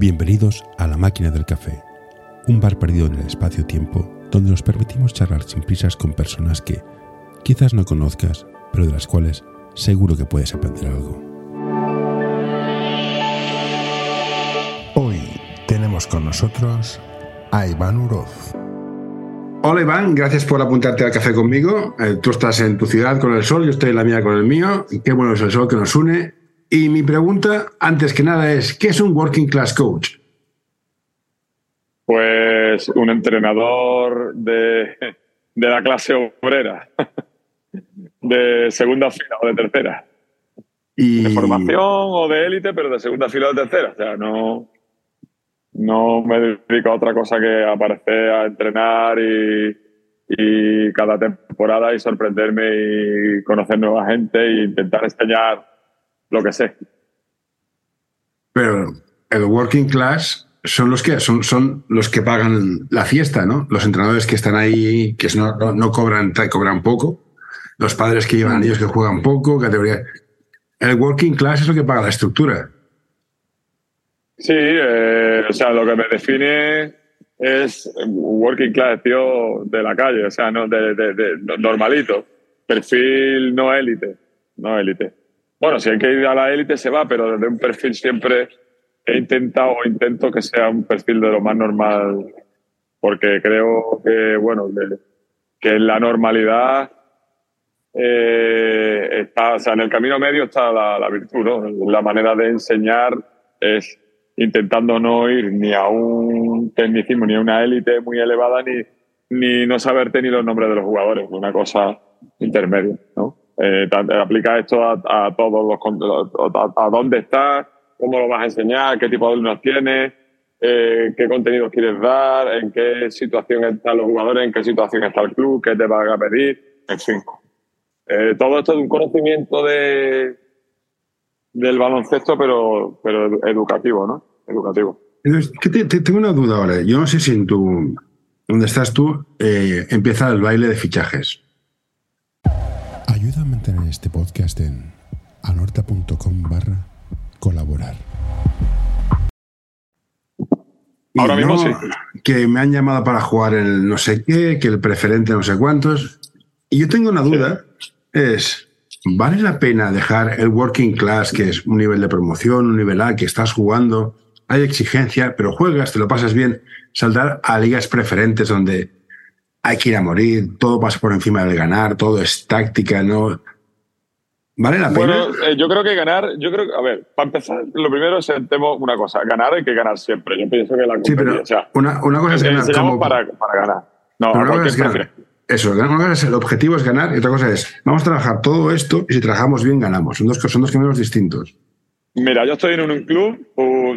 Bienvenidos a La Máquina del Café, un bar perdido en el espacio-tiempo donde nos permitimos charlar sin prisas con personas que quizás no conozcas, pero de las cuales seguro que puedes aprender algo. Hoy tenemos con nosotros a Iván Uroz. Hola Iván, gracias por apuntarte al café conmigo. Eh, tú estás en tu ciudad con el sol, yo estoy en la mía con el mío. Qué bueno es el sol que nos une. Y mi pregunta, antes que nada, es, ¿qué es un Working Class Coach? Pues un entrenador de, de la clase obrera, de segunda fila o de tercera. Y... De formación o de élite, pero de segunda fila o de tercera. O sea, no, no me dedico a otra cosa que aparecer a entrenar y, y cada temporada y sorprenderme y conocer nueva gente e intentar enseñar lo que sé. Pero el working class son los que son, son los que pagan la fiesta, ¿no? Los entrenadores que están ahí, que no, no, no cobran, cobran poco. Los padres que llevan a ellos que juegan poco, categoría. El working class es lo que paga la estructura. Sí, eh, o sea, lo que me define es working class, tío, de la calle, o sea, no, de, de, de normalito. Perfil no élite, no élite. Bueno, si hay que ir a la élite se va, pero desde un perfil siempre he intentado o intento que sea un perfil de lo más normal, porque creo que, bueno, que, en la normalidad eh, está, o sea, en el camino medio está la, la virtud, ¿no? La manera de enseñar es intentando no ir ni a un tecnicismo, ni a una élite muy elevada, ni, ni no saberte ni los nombres de los jugadores, una cosa intermedia, ¿no? Eh, aplica esto a, todos los a, a, dónde estás, cómo lo vas a enseñar, qué tipo de alumnos tienes, eh, qué contenidos quieres dar, en qué situación están los jugadores, en qué situación está el club, qué te van a pedir, en fin. Eh, todo esto es un conocimiento de, del baloncesto, pero, pero educativo, ¿no? Educativo. Entonces, ¿qué te, te, tengo una duda ahora. Yo no sé si en tu, donde estás tú, eh, empieza el baile de fichajes. Ayuda a mantener este podcast en anorta.com barra colaborar. Ahora mismo no, sí. Que me han llamado para jugar el no sé qué, que el preferente no sé cuántos. Y yo tengo una duda, es, ¿vale la pena dejar el working class, que es un nivel de promoción, un nivel A, que estás jugando, hay exigencia, pero juegas, te lo pasas bien, saltar a ligas preferentes donde hay que ir a morir, todo pasa por encima del ganar, todo es táctica, ¿no? ¿Vale la pena? Bueno, eh, yo creo que ganar, yo creo que, a ver, para empezar, lo primero es sentemos una cosa, ganar hay que ganar siempre. Yo pienso que la Sí, pero competencia, o sea, una, una cosa es ganar como... para, para ganar. No, una cosa es ganar. Eso, una cosa es el objetivo es ganar y otra cosa es, vamos a trabajar todo esto y si trabajamos bien ganamos. Son dos, son dos caminos distintos. Mira, yo estoy en un club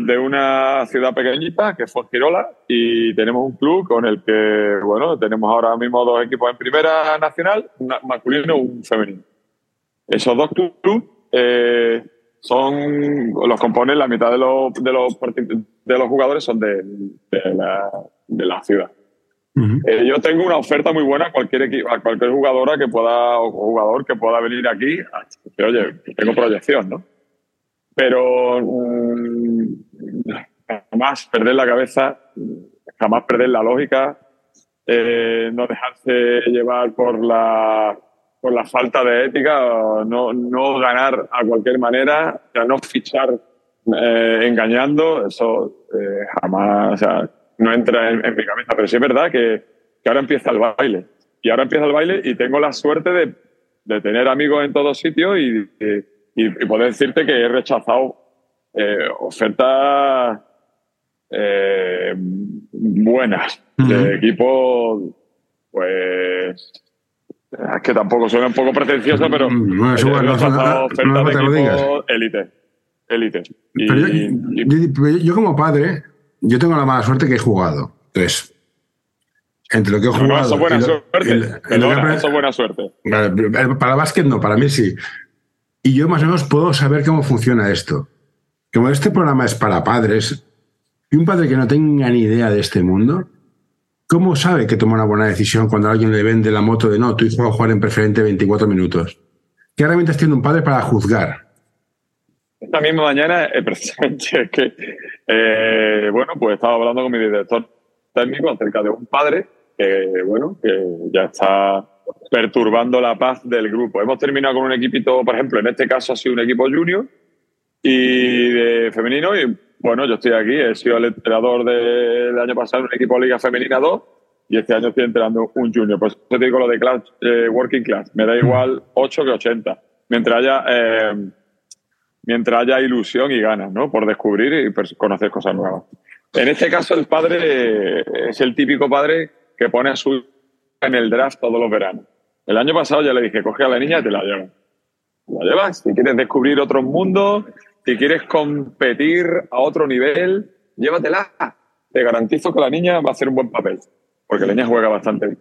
de una ciudad pequeñita que es Fuengirola y tenemos un club con el que, bueno, tenemos ahora mismo dos equipos en primera nacional, un masculino y un femenino. Esos dos clubes eh, son, los componen la mitad de los, de los, partic- de los jugadores son de, de, la, de la ciudad. Eh, yo tengo una oferta muy buena a cualquier equipo, a cualquier jugadora que pueda o jugador que pueda venir aquí. que, oye, tengo proyección, ¿no? Pero mm, jamás perder la cabeza, jamás perder la lógica, eh, no dejarse llevar por la por la falta de ética, no, no ganar a cualquier manera, o no fichar eh, engañando, eso eh, jamás, o sea, no entra en, mi cabeza. Pero sí es verdad que, ahora empieza el baile. Y ahora empieza el baile y tengo la suerte de, de tener amigos en todos sitios y, y, y poder decirte que he rechazado eh, ofertas eh, buenas de equipos, pues. Es que tampoco suena un poco pretencioso, pero Mm, bueno, es he igual, no hace- rechazado no ofertas hace de equipos élite. Élite. Pero yo, como padre, yo tengo la mala suerte que he jugado. Entonces, entre lo que he no, jugado... no, eso es buena suerte. he eso buena. Vale, Para básquet no, para mí sí. Y yo más o menos puedo saber cómo funciona esto. Como este programa es para padres, y un padre que no tenga ni idea de este mundo, ¿cómo sabe que toma una buena decisión cuando alguien le vende la moto de no, tu hijo va a jugar en preferente 24 minutos? ¿Qué herramientas tiene un padre para juzgar? esta misma mañana, eh, precisamente, es que, eh, bueno, pues estaba hablando con mi director técnico acerca de un padre que, bueno, que ya está perturbando la paz del grupo. Hemos terminado con un equipito, por ejemplo, en este caso ha sido un equipo junior y de femenino y bueno, yo estoy aquí, he sido el entrenador del año pasado en un equipo de Liga Femenina 2 y este año estoy entrenando un junior. Pues te digo lo de class, eh, working class, me da igual 8 que 80, mientras haya, eh, mientras haya ilusión y ganas, ¿no? Por descubrir y conocer cosas nuevas. En este caso, el padre es el típico padre que pone a su en el draft todos los veranos. El año pasado ya le dije, coge a la niña y te la llevas. La llevas. Si quieres descubrir otros mundos, si quieres competir a otro nivel, llévatela. Te garantizo que la niña va a hacer un buen papel, porque la niña juega bastante bien.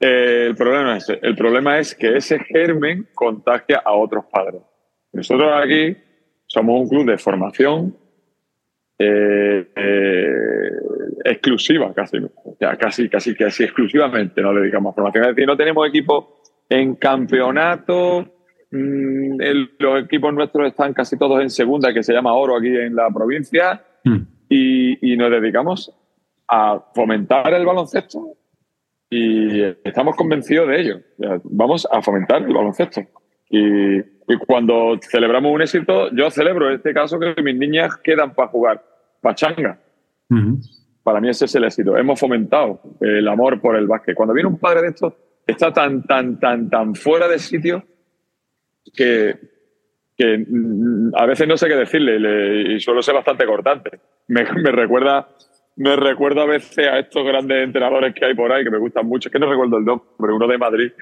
Eh, el, problema es, el problema es que ese germen contagia a otros padres. Nosotros aquí somos un club de formación eh, eh, exclusiva, casi, o sea, casi, casi, casi exclusivamente nos dedicamos a formación. Es decir, no tenemos equipo en campeonato, Mm, los equipos nuestros están casi todos en segunda, que se llama Oro aquí en la provincia, mm. y, nos dedicamos a fomentar el baloncesto y estamos convencidos de ello. Vamos a fomentar el baloncesto. Y, cuando celebramos un éxito, yo celebro en este caso que mis niñas quedan para jugar pachanga. Para mí ese es el éxito. Hemos fomentado el amor por el básquet. Cuando viene un padre de estos, está tan, tan, tan, tan fuera de sitio que, que a veces no sé qué decirle y suelo ser bastante cortante. Me, me, recuerda me recuerda a veces a estos grandes entrenadores que hay por ahí que me gustan mucho. Es que no recuerdo el nombre, uno de Madrid,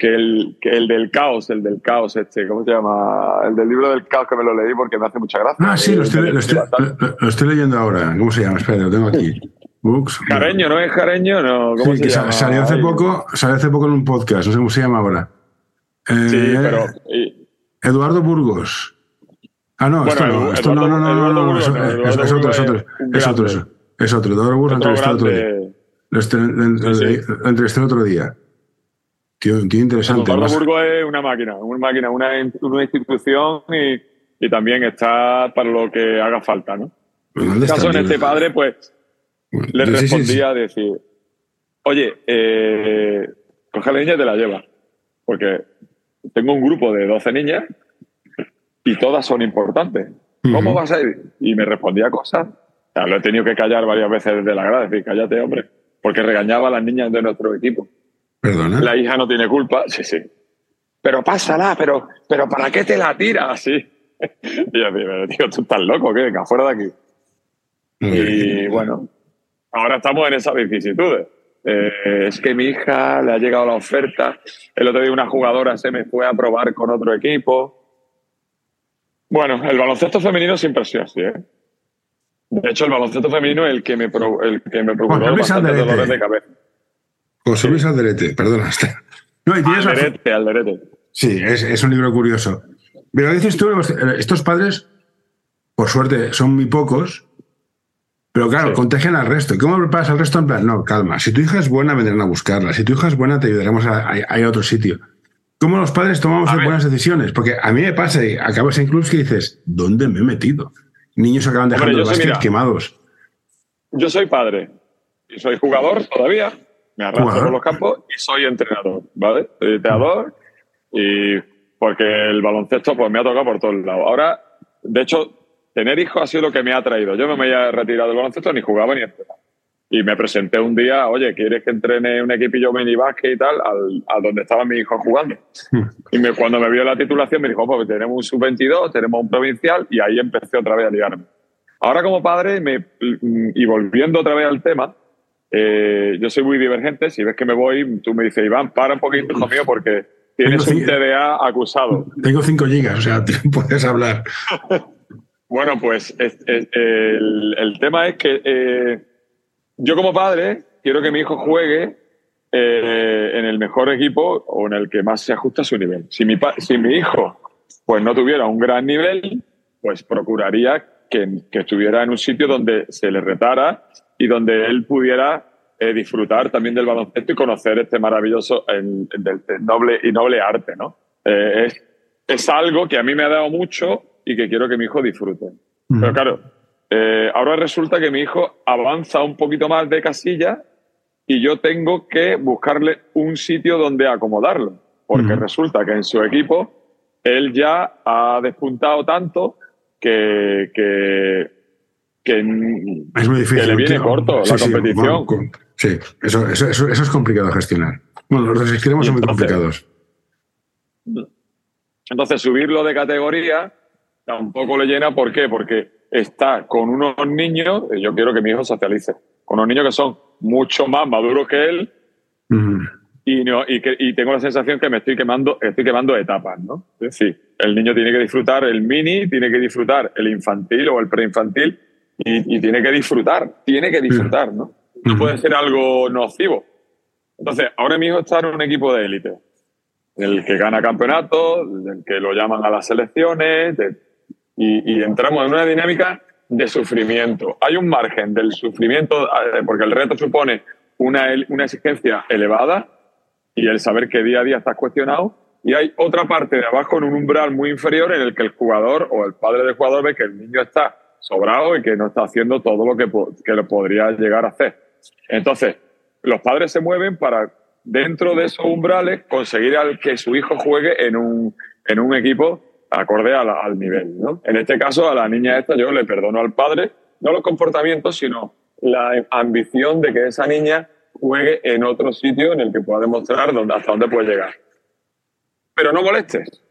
que el, que el del caos, el del caos este, ¿cómo se llama? El del libro del caos que me lo leí porque me hace mucha gracia. Ah, sí, lo estoy, lo estoy, leyendo ahora. ¿Cómo se llama? Espera, lo tengo aquí. Books. Jareño, ¿no es Jareño? No, ¿cómo sí, se llama? Salió hace, poco, salió hace poco en un podcast, no sé cómo se llama ahora sí, eh, pero. Eduardo Burgos. Ah, no, esto no, esto no, no, no, no, es, otro, es otro, es otro, es otro, es otro. Eduardo Burgos lo entrevisté otro día. Lo entrevisté el otro día. Tío, tío interesante. Eduardo Burgos es una máquina, una máquina, una, una institución y, y, también está para lo que haga falta, ¿no? En este caso, en este padre, pues, le respondía a decir, oye, eh, coge la niña y te la lleva. Porque tengo un grupo de 12 niñas y todas son importantes. ¿Cómo vas a ir? Y me respondía cosas. lo he tenido que callar varias veces desde la grada, decir, cállate, hombre, porque regañaba a las niñas de nuestro equipo. ¿Perdona? La hija no tiene culpa, sí, sí. Pero pásala, pero, pero ¿para qué te la tiras así? y yo digo, tú estás loco, ¿qué? Venga, fuera de aquí. y bueno, ahora estamos en esas vicisitudes. Eh, es que mi hija le ha llegado la oferta. El otro día una jugadora se me fue a probar con otro equipo. Bueno, el baloncesto femenino siempre ha sido así. ¿eh? De hecho, el baloncesto femenino es el que me, el que me procuró bastantes dolores de cabeza. José Luis Alderete, perdona. No, y tienes Alderete, Alderete. Sí, es, es, un libro curioso. Pero dices tú, estos padres, por suerte, son muy pocos, pero claro, contagian al resto. ¿Y cómo preparas al resto? En plan, no, calma. Si tu hija es buena, vendrán a buscarla. Si tu hija es buena, te ayudaremos a, ir a otro sitio. ¿Cómo los padres tomamos buenas decisiones? Porque a mí me pasa y acabas en clubs que dices, ¿dónde me he metido? Niños acaban dejando el básquet quemados. Yo soy padre y soy jugador todavía. Me arrastro por los campos y soy entrenador, ¿vale? Soy entrenador y porque el baloncesto pues me ha tocado por todos lados. Ahora, de hecho, tener hijos ha sido lo que me ha traído. Yo no me había retirado del baloncesto, ni jugaba ni entrenaba. Y me presenté un día, oye, ¿quieres que entrene un equipillo mini y tal? Al, a donde estaba mi hijo jugando. Y me, cuando me vio la titulación me dijo, pues tenemos un sub-22, tenemos un provincial, y ahí empecé otra vez a liarme. Ahora como padre, me, y volviendo otra vez al tema, eh, yo soy muy divergente. Si ves que me voy, tú me dices, Iván, para un poquito, hijo mío, porque tienes un TDA acusado. Tengo 5 gigas, o sea, puedes hablar. Bueno, pues el, tema es que eh, yo como padre quiero que mi hijo juegue eh, en el mejor equipo o en el que más se ajusta a su nivel. Si mi, si mi hijo pues no tuviera un gran nivel, pues procuraría que, estuviera en un sitio donde se le retara y donde él pudiera eh, disfrutar también del baloncesto y conocer este maravilloso noble y noble arte, ¿no? es, es algo que a mí me ha dado mucho y que quiero que mi hijo disfrute. Pero claro, eh, ahora resulta que mi hijo avanza un poquito más de casilla y yo tengo que buscarle un sitio donde acomodarlo, porque resulta que en su equipo él ya ha despuntado tanto que, que, es muy difícil, le viene corto la competición. Sí, eso, eso, eso, es complicado de gestionar. Bueno, los extremos son muy complicados. Entonces, subirlo de categoría tampoco le llena. ¿Por qué? Porque está con unos niños, yo quiero que mi hijo socialice, con unos niños que son mucho más maduros que él y, no, y, que, y, tengo la sensación que me estoy quemando, estoy quemando etapas, ¿no? Es decir, el niño tiene que disfrutar el mini, tiene que disfrutar el infantil o el preinfantil y, y tiene que disfrutar, tiene que disfrutar, ¿no? No puede ser algo nocivo. Entonces, ahora mi hijo está en un equipo de élite, el que gana campeonatos, el que lo llaman a las selecciones, y, y entramos en una dinámica de sufrimiento. Hay un margen del sufrimiento, eh, porque el reto supone una, una exigencia elevada y el saber que día a día estás cuestionado. Y hay otra parte de abajo en un umbral muy inferior en el que el jugador o el padre del jugador ve que el niño está sobrado y que no está haciendo todo lo que, que lo podría llegar a hacer. Entonces, los padres se mueven para, dentro de esos umbrales, conseguir al que su hijo juegue en un, en un equipo acorde al nivel. ¿no? En este caso, a la niña esta yo le perdono al padre, no los comportamientos, sino la ambición de que esa niña juegue en otro sitio en el que pueda demostrar dónde, hasta dónde puede llegar. Pero no molestes.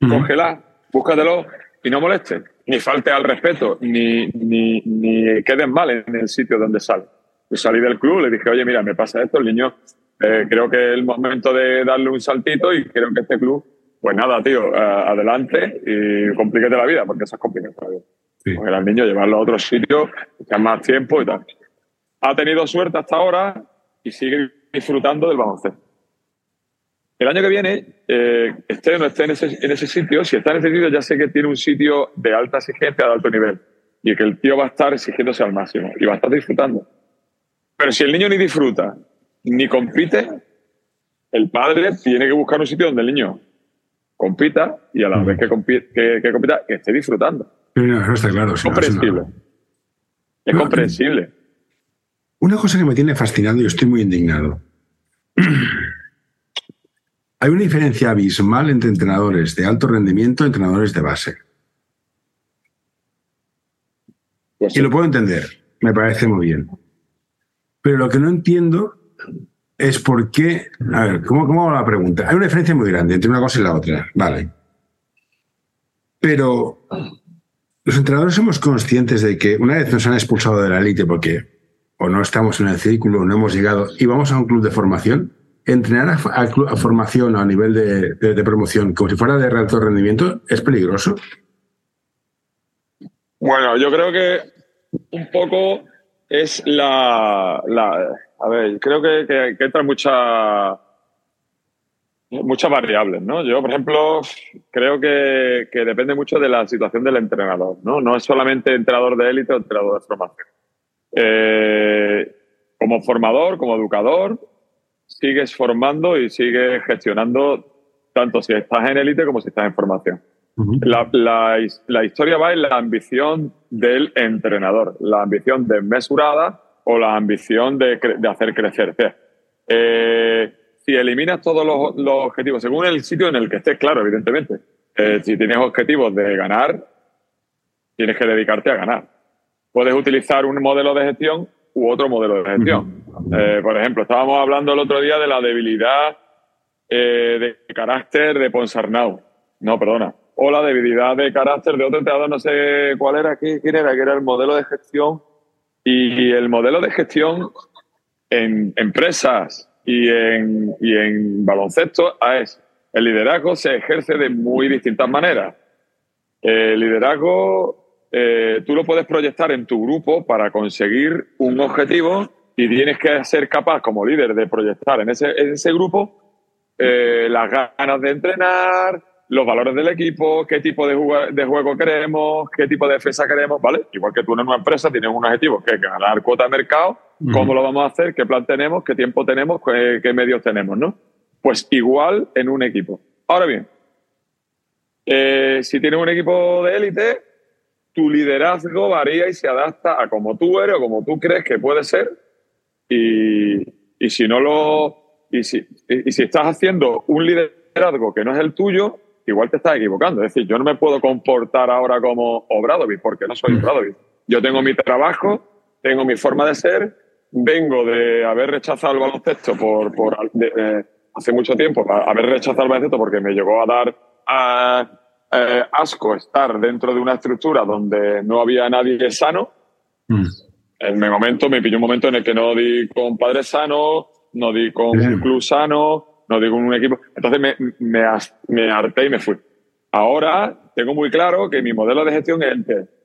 Cógela, búscatelo y no molestes. Ni falte al respeto, ni, ni, ni quedes mal en el sitio donde sale. Yo salí del club, le dije, oye, mira, me pasa esto, el niño, eh, creo que es el momento de darle un saltito y creo que este club, pues nada, tío, adelante y complíquete la vida, porque eso es complicado la vida. Porque al niño llevarlo a otro sitio, que más tiempo y tal ha tenido suerte hasta ahora y sigue disfrutando del baloncesto. El año que viene, eh, esté o no esté en ese, sitio, si está en ese sitio ya sé que tiene un sitio de alta exigencia, de alto nivel, y que el tío va a estar exigiéndose al máximo y va a estar disfrutando. Pero si el niño ni disfruta, ni compite, el padre tiene que buscar un sitio donde el niño compita y a la vez que, compita, que, esté disfrutando. No, está claro. Es comprensible. Es comprensible. Una cosa que me tiene fascinado y estoy muy indignado. Hay una diferencia abismal entre entrenadores de alto rendimiento y entrenadores de base. Y lo puedo entender, me parece muy bien. Pero lo que no entiendo es por qué. A ver, ¿cómo, cómo hago la pregunta? Hay una diferencia muy grande entre una cosa y la otra, vale. Pero los entrenadores somos conscientes de que una vez nos han expulsado de la élite porque o no estamos en el círculo, no hemos llegado y vamos a un club de formación, entrenar a, formación a nivel de, promoción como si fuera de alto rendimiento es peligroso. Bueno, yo creo que un poco es la, a ver, creo que, entra mucha muchas variables, ¿no? Yo, por ejemplo, creo que, que, depende mucho de la situación del entrenador, ¿no? No es solamente entrenador de élite o entrenador de formación. Eh, como formador, como educador, sigues formando y sigues gestionando tanto si estás en élite como si estás en formación. la, la, historia va en la ambición del entrenador, la ambición desmesurada o la ambición de, de hacer crecer. Eh, si eliminas todos los, los, objetivos, según el sitio en el que estés, claro, evidentemente. Eh, si tienes objetivos de ganar, tienes que dedicarte a ganar puedes utilizar un modelo de gestión u otro modelo de gestión. Eh, por ejemplo, estábamos hablando el otro día de la debilidad eh, de carácter de Ponsarnau. No, perdona. O la debilidad de carácter de otro entrenador, no sé cuál era, quién era, que era el modelo de gestión. Y el modelo de gestión en empresas y en, baloncesto es el liderazgo se ejerce de muy distintas maneras. El liderazgo eh, tú lo puedes proyectar en tu grupo para conseguir un objetivo y tienes que ser capaz como líder de proyectar en ese, ese grupo eh, las ganas de entrenar, los valores del equipo, qué tipo de, de, juego queremos, qué tipo de defensa queremos, ¿vale? Igual que tú en una empresa tienes un objetivo que es ganar cuota de mercado, cómo lo vamos a hacer, qué plan tenemos, qué tiempo tenemos, qué, qué medios tenemos, ¿no? Pues igual en un equipo. Ahora bien, Eh, si tienes un equipo de élite, tu liderazgo varía y se adapta a como tú eres o como tú crees que puede ser. Y, y si no lo. Y si, y si estás haciendo un liderazgo que no es el tuyo, igual te estás equivocando. Es decir, yo no me puedo comportar ahora como Obradovic porque no soy Obradovic. Yo tengo mi trabajo, tengo mi forma de ser, vengo de haber rechazado el baloncesto por, por eh, hace mucho tiempo, haber rechazado el baloncesto porque me llegó a dar eh, asco estar dentro de una estructura donde no había nadie sano. Mm. En mi momento me pilló un momento en el que no di con padres sanos, no di con un club sano, no di con un equipo. Entonces me, me, me harté y me fui. Ahora tengo muy claro que mi modelo de gestión es el que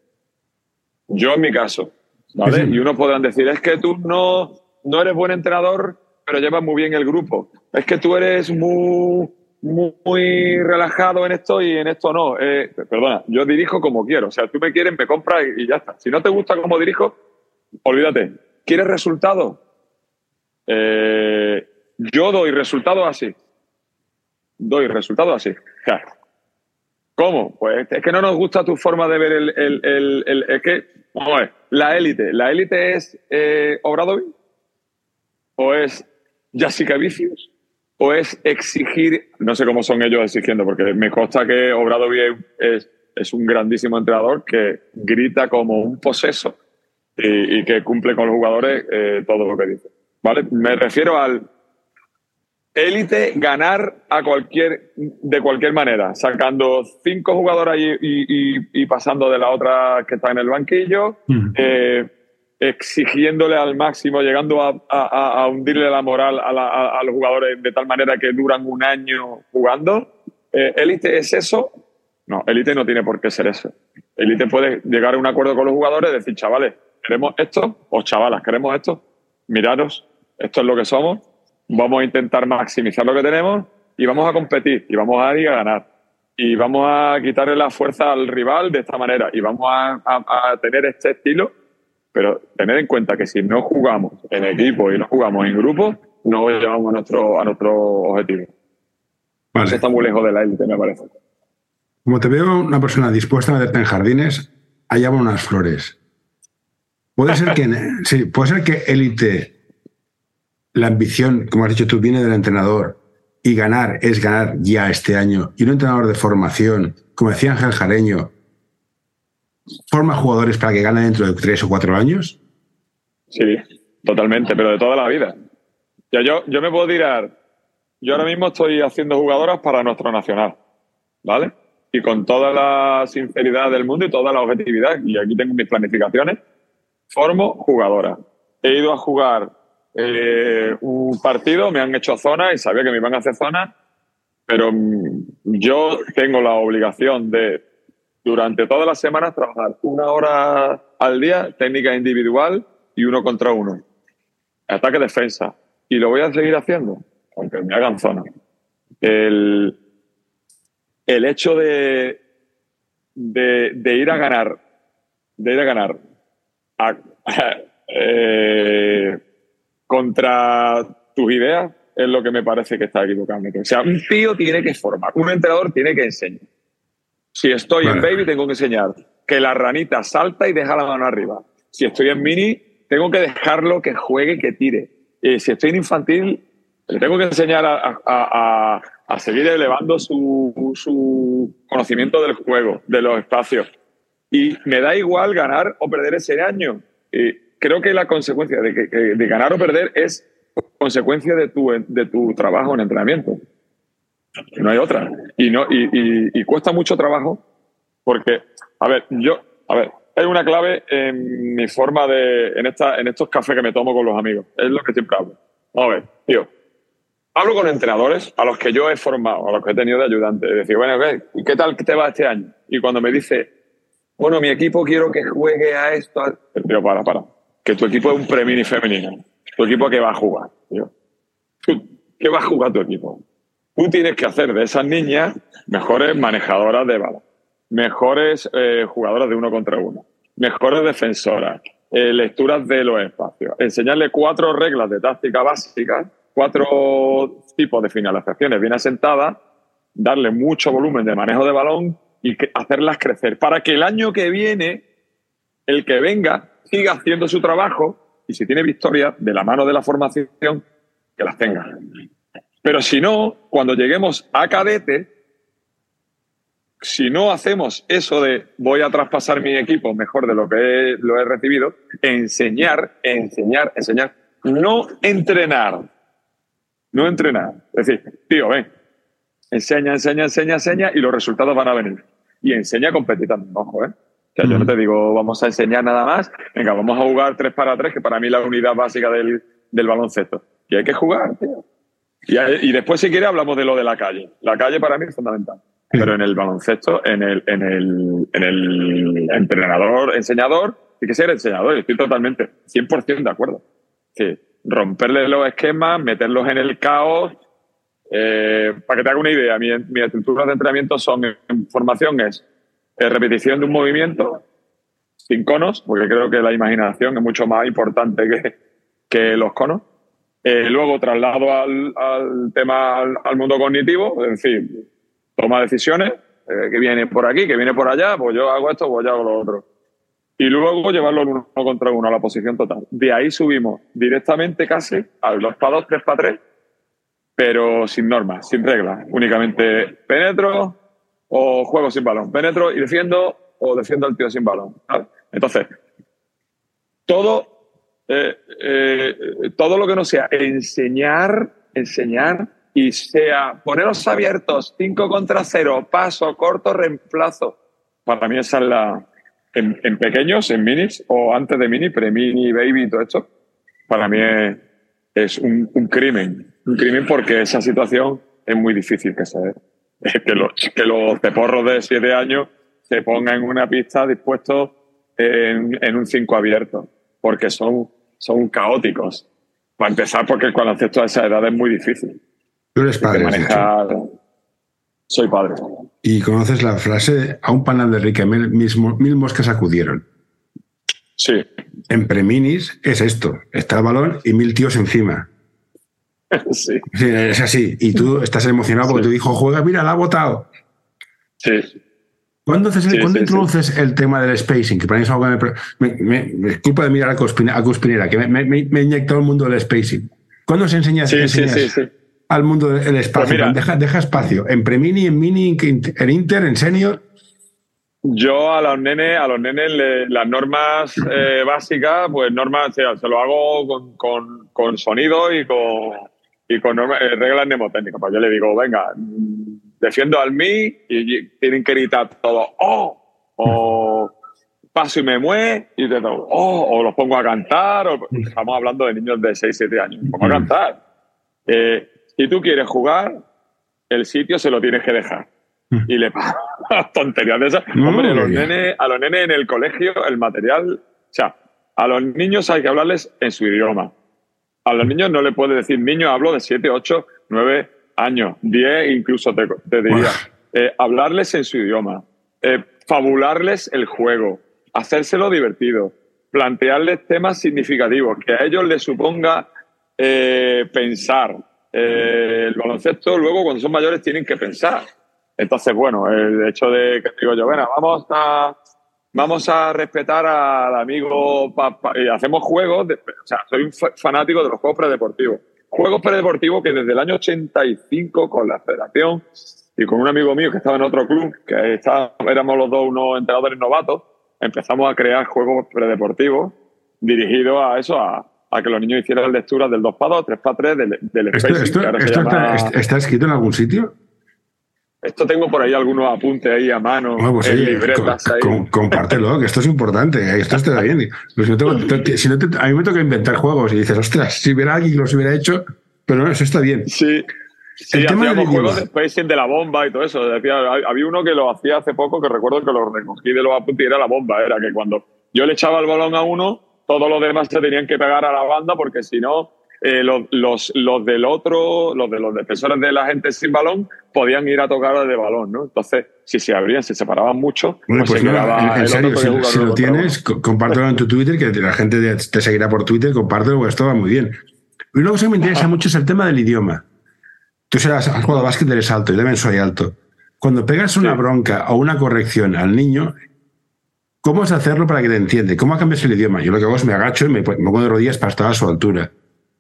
yo en mi caso, ¿vale? Y unos podrán decir, es que tú no, no eres buen entrenador, pero llevas muy bien el grupo. Es que tú eres muy, muy, relajado en esto y en esto no. Eh, perdona, yo dirijo como quiero. O sea, tú me quieres, me compras y, ya está. Si no te gusta cómo dirijo, olvídate. ¿Quieres resultados? Eh, yo doy resultados así. Doy resultados así. ¿Cómo? Pues es que no nos gusta tu forma de ver el... el, el, es que, vamos a la élite. ¿La élite es eh, Obradovic? ¿O es Jessica Vicios? ¿O es exigir, no sé cómo son ellos exigiendo, porque me consta que Obradovic es, es un grandísimo entrenador que grita como un poseso y, que cumple con los jugadores eh, todo lo que dice. ¿Vale? Me refiero al élite ganar a cualquier, de cualquier manera, sacando cinco jugadores y, y, pasando de la otra que está en el banquillo, eh, exigiéndole al máximo, llegando a, a, hundirle la moral a, los jugadores de tal manera que duran un año jugando. Eh, ¿Élite es eso? No, élite no tiene por qué ser eso. Élite puede llegar a un acuerdo con los jugadores y decir, chavales, queremos esto, o chavalas, queremos esto, miraros, esto es lo que somos, vamos a intentar maximizar lo que tenemos y vamos a competir y vamos a ir a ganar. Y vamos a quitarle la fuerza al rival de esta manera y vamos a, tener este estilo, pero tener en cuenta que si no jugamos en equipo y no jugamos en grupo, no llevamos a nuestro, a nuestro objetivo. Eso está muy lejos de la élite, me parece. Como te veo una persona dispuesta a meterte en jardines, allá van unas flores. Puede ser que, sí, puede ser que élite la ambición, como has dicho tú, viene del entrenador y ganar es ganar ya este año. Y un entrenador de formación, como decía Ángel Jareño, forma jugadores para que ganen dentro de tres o cuatro años. Sí, totalmente, pero de toda la vida. Ya yo, yo me puedo tirar. Yo ahora mismo estoy haciendo jugadoras para nuestro nacional, ¿vale? Y con toda la sinceridad del mundo y toda la objetividad, y aquí tengo mis planificaciones, formo jugadoras. He ido a jugar eh, un partido, me han hecho zona y sabía que me iban a hacer zona, pero yo tengo la obligación de, durante todas las semanas, trabajar una hora al día, técnica individual y uno contra uno. Ataque-defensa. Y lo voy a seguir haciendo, aunque me hagan zona. El, el hecho de, de, ir a ganar, de ir a ganar, eh, contra tus ideas es lo que me parece que está equivocando. O sea, un tío tiene que formar, un entrenador tiene que enseñar. Si estoy en baby, tengo que enseñar que la ranita salta y deja la mano arriba. Si estoy en mini, tengo que dejarlo que juegue, que tire. Y si estoy en infantil, le tengo que enseñar a, seguir elevando su, su, conocimiento del juego, de los espacios. Y me da igual ganar o perder ese año. Y creo que la consecuencia de, que, de ganar o perder es consecuencia de tu, de tu trabajo en entrenamiento. No hay otra. Y, no, y, cuesta mucho trabajo porque, a ver, yo, a ver, hay una clave en mi forma de, en, esta, en estos cafés que me tomo con los amigos. Es lo que siempre hablo. Vamos a ver, tío. Hablo con entrenadores a los que yo he formado, a los que he tenido de ayudante. Decir, bueno, ¿y qué tal te va este año? Y cuando me dice, bueno, mi equipo quiero que juegue a esto. Para, para que tu equipo es un premini femenino. ¿Tu equipo qué va a jugar? ¿Qué va a jugar tu equipo? Tú tienes que hacer de esas niñas mejores manejadoras de bala, mejores eh, jugadoras de uno contra uno, mejores defensoras, eh, lecturas de los espacios, enseñarle cuatro reglas de táctica básica, cuatro tipos de finalizaciones bien asentadas, darle mucho volumen de manejo de balón y hacerlas crecer para que el año que viene, el que venga, siga haciendo su trabajo y si tiene victoria de la mano de la formación, que las tenga. Pero si no, cuando lleguemos a cadete, si no hacemos eso de voy a traspasar mi equipo mejor de lo que lo he recibido, enseñar, enseñar, enseñar, no entrenar, no entrenar. Es decir, tío, ven, enseña, enseña, enseña, enseña y los resultados van a venir. Y enseña competitando, ojo, ¿eh? O sea, yo no te digo, vamos a enseñar nada más, venga, vamos a jugar 3 para 3, que para mí es la unidad básica del, del baloncesto. Y hay que jugar, tío. Y, y después, si quiere, hablamos de lo de la calle. La calle para mí es fundamental. Pero en el baloncesto, en el, en el, en el entrenador, enseñador, tiene que ser enseñador. Estoy totalmente, 100% de acuerdo. Sí, romperle los esquemas, meterlos en el caos. Eh, para que te haga una idea, mi, mi estructura de entrenamiento son, en formación es eh, repetición de un movimiento sin conos, porque creo que la imaginación es mucho más importante que, que los conos. Eh, luego traslado al, al tema, al, al, mundo cognitivo, es decir, toma decisiones, eh, que viene por aquí, que viene por allá, pues yo hago esto, pues yo hago lo otro. Y luego llevarlo uno contra uno a la posición total. De ahí subimos directamente casi 2 para 2, 3 para 3, pero sin normas, sin reglas. Únicamente penetro o juego sin balón. Penetro y defiendo o defiendo al tío sin balón. Entonces, todo, eh, eh, todo lo que no sea enseñar, enseñar y sea poneros abiertos 5 contra 0, paso, corto, reemplazo. Para mí esa es la, en, pequeños, en minis o antes de mini, pre-mini, baby y todo esto, para mí es, un, crimen. Un crimen porque esa situación es muy difícil que se que los, que los teporros de 7 años se pongan en una pista dispuestos en, en un 5 abierto, porque son, son caóticos. Para empezar, porque el baloncesto a esa edad es muy difícil. Tú eres padre. Manejar... Soy padre. Y conoces la frase, a un panal de Enrique mil, mil moscas acudieron. Sí. En preminis es esto, está el balón y mil tíos encima. Sí. sí. Es así. Y tú estás emocionado porque sí. tu hijo juega, mira, la ha votado. Sí. ¿Cuándo, haces, sí, ¿cuándo introduces el tema del spacing? Que para mí es algo que me, me, me, es culpa de mirar a Cuspinera, a Cuspinera que me, me, inyectó el mundo del spacing. ¿Cuándo se enseña enseñas al mundo del espacio? Pues deja, deja, espacio. En premini, en mini, en inter, en senior. Yo a los nenes, a los nenes le, las normas eh, básicas, pues normas, o sea, se lo hago con, con, con sonido y con, y con normas, eh, reglas mnemotécnicas. Pues yo le digo, venga, defiendo al mí y tienen que gritar todo, oh, o paso y me mueve y te todo, oh, o los pongo a cantar, o, estamos hablando de niños de 6, 7 años, pongo a cantar. Eh, si tú quieres jugar, el sitio se lo tienes que dejar. Y le pasa tonterías de esas. Mm, Hombre, a los, nenes, a los nenes en el colegio, el material. O sea, a los niños hay que hablarles en su idioma. A los niños no le puedes decir, niño, hablo de 7, 8, 9 años, 10 incluso te, te diría. Eh, hablarles en su idioma. Eh, fabularles el juego. Hacérselo divertido. Plantearles temas significativos. Que a ellos les suponga eh, pensar. El baloncesto, luego, cuando son mayores, tienen que pensar. Entonces, bueno, el hecho de que digo yo, bueno, vamos a, vamos a respetar al amigo pa, pa, y hacemos juegos, de, o sea, soy un fanático de los juegos predeportivos. Juegos predeportivos que desde el año 85 con la federación y con un amigo mío que estaba en otro club, que estaba, éramos los dos unos entrenadores novatos, empezamos a crear juegos predeportivos dirigidos a eso, a, a que los niños hicieran lecturas del 2 para 2, 3 para 3, del, del ¿Esto, esto, esto llama... está, está escrito en algún sitio? Esto tengo por ahí algunos apuntes ahí a mano, bueno, pues, en oye, libretas ahí. Compártelo, que esto es importante, esto está bien. Pues tengo, si no te, a mí me toca inventar juegos y dices, ostras, si hubiera alguien que los hubiera hecho, pero no, eso está bien. Sí. Sí, el tema hacíamos juegos de spacing de la bomba y todo eso. Decía, había uno que lo hacía hace poco que recuerdo que lo recogí de los apuntes y era la bomba. Era que cuando yo le echaba el balón a uno, todos los demás se tenían que pegar a la banda porque si no, eh, los, los, los, del otro, los de los defensores de la gente sin balón, podían ir a tocar de balón, ¿no? Entonces, si se abrían, se separaban mucho. Bueno, pues, pues no, en, en serio, si, si lo tienes, compártelo en tu Twitter, que la gente te seguirá por Twitter, compártelo, porque esto va muy bien. Y una cosa que me interesa mucho es el tema del idioma. Tú serás, has jugado básquet, eres alto, yo también soy alto. cuando pegas una bronca o una corrección al niño, ¿cómo es hacerlo para que te entiende? ¿Cómo cambias el idioma? Yo lo que hago es me agacho y me, pongo de rodillas para estar a su altura.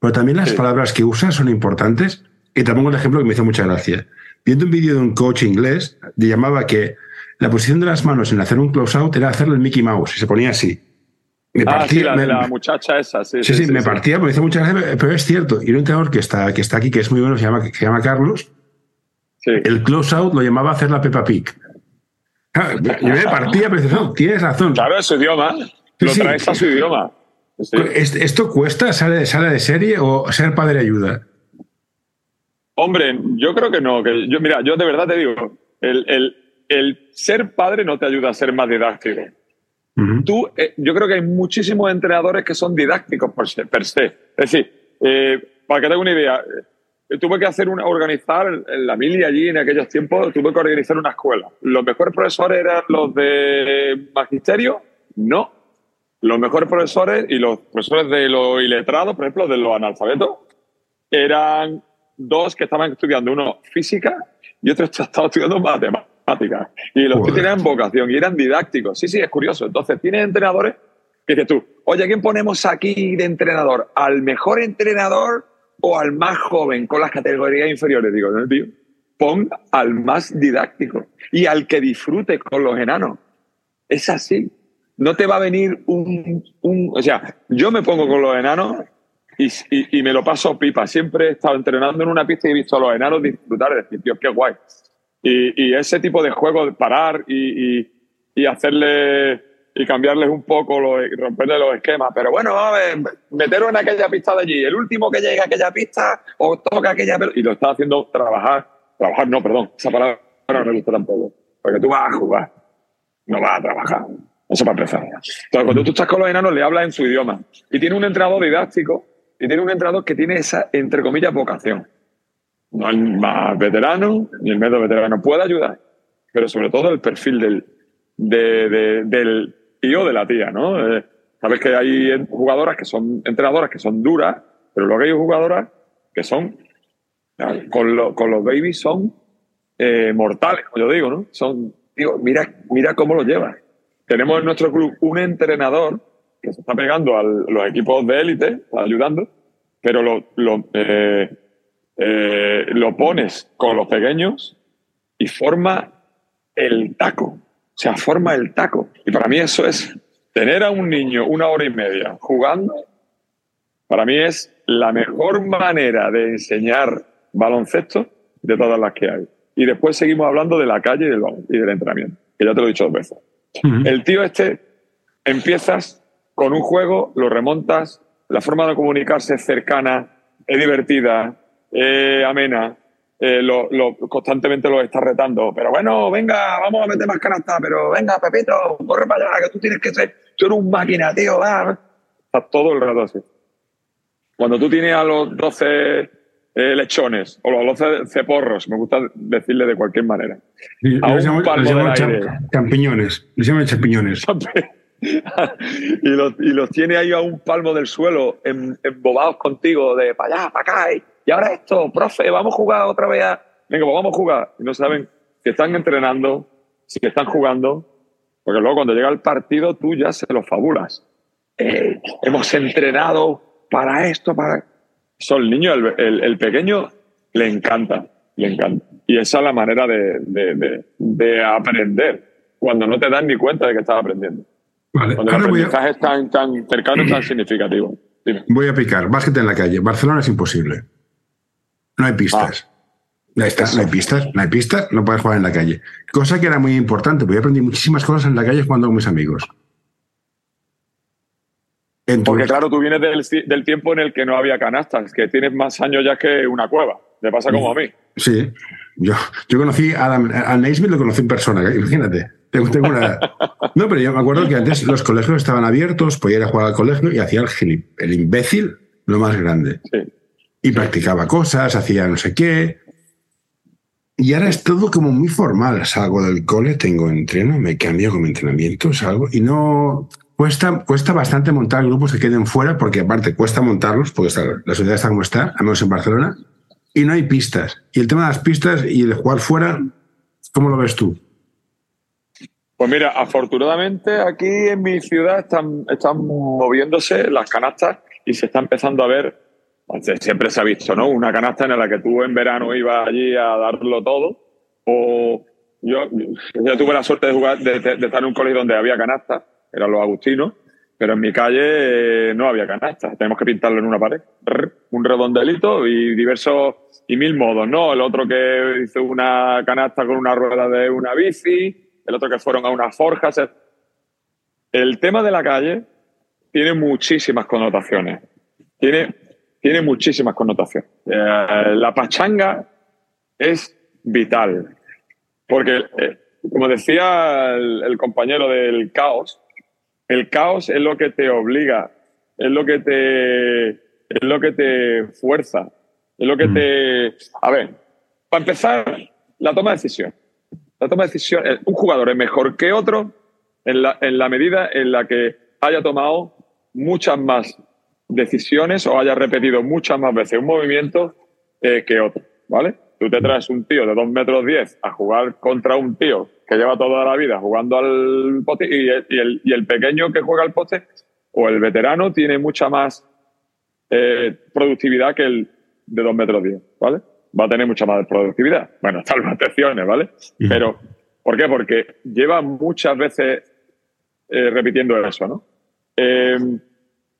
Pero también las palabras que usas son importantes. Y te pongo un ejemplo que me hizo mucha gracia. Viendo un vídeo de un coach inglés, le llamaba que la posición de las manos en hacer un close out era hacerle el Mickey Mouse y se ponía así. Me ah, partía, la, muchacha esa, sí. Sí, sí, me partía, me hizo mucha gracia, pero es cierto. Y un entrenador que está, que está aquí, que es muy bueno, se llama, se llama Carlos, el close out lo llamaba hacer la Peppa Pig. yo me partía, pero dices, no, tienes razón. Claro, es su idioma. Lo traes a su idioma. ¿Esto cuesta? ¿Sale, ¿Sale de serie o ser padre ayuda? Hombre, yo creo que no. Que yo, mira, yo de verdad te digo, el, el, ser padre no te ayuda a ser más didáctico. Tú, eh, yo creo que hay muchísimos entrenadores que son didácticos per se. Per se. Es decir, eh, para que tenga una idea, tuve que hacer una, organizar en la mili allí en aquellos tiempos, tuve que organizar una escuela. ¿Los mejores profesores eran los de magisterio? No. Los mejores profesores y los profesores de los iletrados, por ejemplo, de los analfabetos, eran dos que estaban estudiando, uno física y otro estaba estudiando matemáticas. Y los que tenían vocación y eran didácticos. Sí, sí, es curioso. Entonces, tienes entrenadores que dices tú, oye, ¿quién ponemos aquí de entrenador? ¿Al mejor entrenador o al más joven con las categorías inferiores. Digo, no, tío, pon al más didáctico y al que disfrute con los enanos. Es así. No te va a venir un, o sea, yo me pongo con los enanos y, y, me lo paso pipa. Siempre he estado entrenando en una pista y he visto a los enanos disfrutar y decir, tío, qué guay. Y, y ese tipo de juego de parar y, hacerle y cambiarles un poco, los, romperle los esquemas. Pero bueno, a ver, meterlo en aquella pista de allí. El último que llegue a aquella pista o toca aquella. Y lo está haciendo trabajar. Trabajar, no, perdón. Esa palabra no me gusta tampoco. Porque tú vas a jugar. No vas a trabajar. Eso para empezar. Entonces, cuando tú estás con los enanos, le hablas en su idioma. Y tiene un entrenador didáctico y tiene un entrenador que tiene esa, entre comillas, vocación. No el más veterano, ni el medio veterano. Puede ayudar. Pero sobre todo el perfil del, del tío de la tía, ¿no? Eh, sabes que hay jugadoras que son entrenadoras que son duras, pero luego hay jugadoras que son, con, los babies son eh, mortales, como yo digo, ¿no? Son, digo, mira, mira cómo lo lleva. Tenemos en nuestro club un entrenador que se está pegando a los equipos de élite, ayudando, pero lo, lo, eh, lo pones con los pequeños y forma el taco. O sea, forma el taco. Y para mí eso es tener a un niño una hora y media jugando, para mí es la mejor manera de enseñar baloncesto de todas las que hay. Y después seguimos hablando de la calle y del, y del entrenamiento, que ya te lo he dicho dos veces. El tío este, empiezas con un juego, lo remontas, la forma de comunicarse es cercana, es divertida, es amena, eh, lo, constantemente lo está retando. Pero bueno, venga, vamos a meter más canasta, pero venga, Pepito, corre para allá, que tú tienes que ser, tú eres un máquina, tío, va. Está todo el rato así. Cuando tú tienes a los 12 eh, lechones o los 12 ceporros, me gusta decirle de cualquier manera. a un palmo Champiñones, les llaman champiñones. y, los, y los tiene ahí a un palmo del suelo, embobados contigo, de para allá, para acá. Y ahora esto, profe, vamos a jugar otra vez a... Venga, pues vamos a jugar. Y no saben que están entrenando, si están jugando, porque luego cuando llega el partido tú ya se lo fabulas. Eh, hemos entrenado para esto, para... Eso el niño, el, pequeño, le encanta, le encanta. Y esa es la manera de, de, aprender, cuando no te das ni cuenta de que estás aprendiendo. Cuando el aprendizaje es tan, tan cercano, tan significativo. Voy a picar. Básquet en la calle. Barcelona es imposible. No hay pistas. no hay pistas, no hay pistas, no puedes jugar en la calle. Cosa que era muy importante, porque yo aprendí muchísimas cosas en la calle jugando con mis amigos. Porque claro, tú vienes del, tiempo en el que no había canastas, que tienes más años ya que una cueva. Me pasa como a mí. Sí, yo, yo conocí a Adam, a Naismith lo conocí en persona, imagínate. Tengo, No, pero yo me acuerdo que antes los colegios estaban abiertos, podía ir a jugar al colegio y hacía el, el imbécil lo más grande. Sí y practicaba cosas, hacía no sé qué. Y ahora es todo como muy formal. Salgo del cole, tengo entreno, me cambio como entrenamiento, salgo y no. Cuesta, cuesta bastante montar grupos que queden fuera, porque aparte cuesta montarlos, porque la sociedad está como está, al menos en Barcelona, y no hay pistas. Y el tema de las pistas y el jugar fuera ¿Cómo lo ves tú? Pues mira, afortunadamente aquí en mi ciudad están, están moviéndose las canastas y se está empezando a ver, siempre se ha visto, ¿no? Una canasta en la que tú en verano ibas allí a darlo todo. O yo, yo tuve la suerte de jugar, de, estar en un colegio donde había canastas, eran los agustinos, pero en mi calle eh, no había canastas. Tenemos que pintarlo en una pared. Un redondelito y diversos y mil modos, ¿no? El otro que hizo una canasta con una rueda de una bici, el otro que fueron a unas forjas. El tema de la calle tiene muchísimas connotaciones. Tiene, tiene muchísimas connotaciones. Eh, la pachanga es vital. Porque, eh, como decía el, compañero del caos, el caos es lo que te obliga, es lo que te, es lo que te fuerza, es lo que mm. te... A ver, para empezar, la toma de decisión la toma de decisión, un jugador es mejor que otro en la, en la medida en la que haya tomado muchas más decisiones o haya repetido muchas más veces un movimiento eh, que otro, ¿vale? Tú te traes un tío de 2 metros 10 a jugar contra un tío que lleva toda la vida jugando al poste y el, y el, pequeño que juega al poste o el veterano tiene mucha más eh, productividad que el de 2 metros 10, ¿vale? va a tener mucha más productividad. Bueno, salvo excepciones, ¿vale? Pero, ¿por qué? Porque lleva muchas veces eh, repitiendo eso, ¿no? Eh,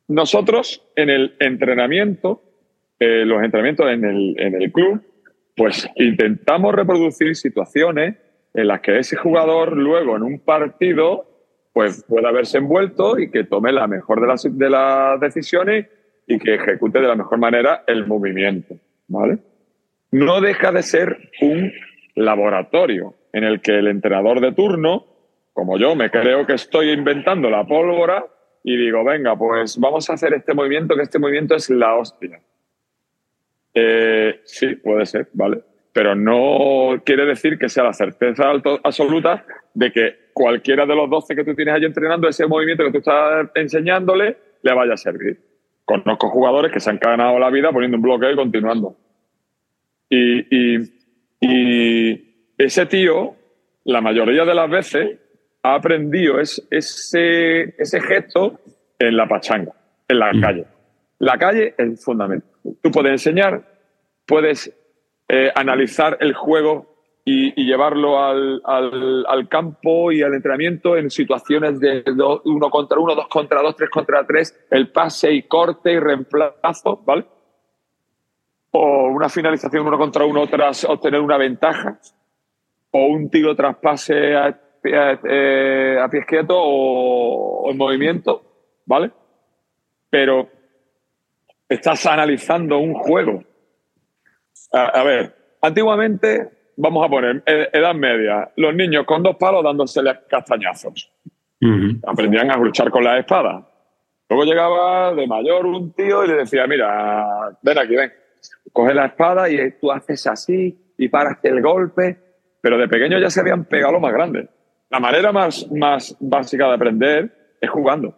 nosotros en el entrenamiento, los entrenamientos en el, en el club, pues intentamos reproducir situaciones en las que ese jugador luego en un partido pues pueda verse envuelto y que tome la mejor de las, de las decisiones y que ejecute de la mejor manera el movimiento, ¿vale? no deja de ser un laboratorio en el que el entrenador de turno, como yo, me creo que estoy inventando la pólvora y digo, venga, pues vamos a hacer este movimiento, que este movimiento es la hostia. Eh, sí, puede ser, ¿vale? Pero no quiere decir que sea la certeza absoluta de que cualquiera de los 12 que tú tienes allí entrenando, ese movimiento que tú estás enseñándole, le vaya a servir. Conozco jugadores que se han ganado la vida poniendo un bloque y continuando. Y, ese tío, la mayoría de las veces, ha aprendido ese, ese gesto en la pachanga, en la mm. calle. La calle es fundamental. Tú puedes enseñar, puedes eh, analizar el juego y, llevarlo al, al, campo y al entrenamiento en situaciones de uno contra uno, dos contra dos, tres contra tres, el pase y corte y reemplazo, ¿vale? o una finalización uno contra uno tras obtener una ventaja, o un tiro tras pase a, eh, a, quietos o, en movimiento, ¿vale? Pero estás analizando un juego. A, ver, antiguamente, vamos a poner, edad media, los niños con dos palos dándoseles castañazos. Aprendían a luchar con la espada. Luego llegaba de mayor un tío y le decía, mira, ven aquí, ven coges la espada y tú haces así y paras el golpe, pero de pequeño ya se habían pegado lo más grande. La manera más, más básica de aprender es jugando,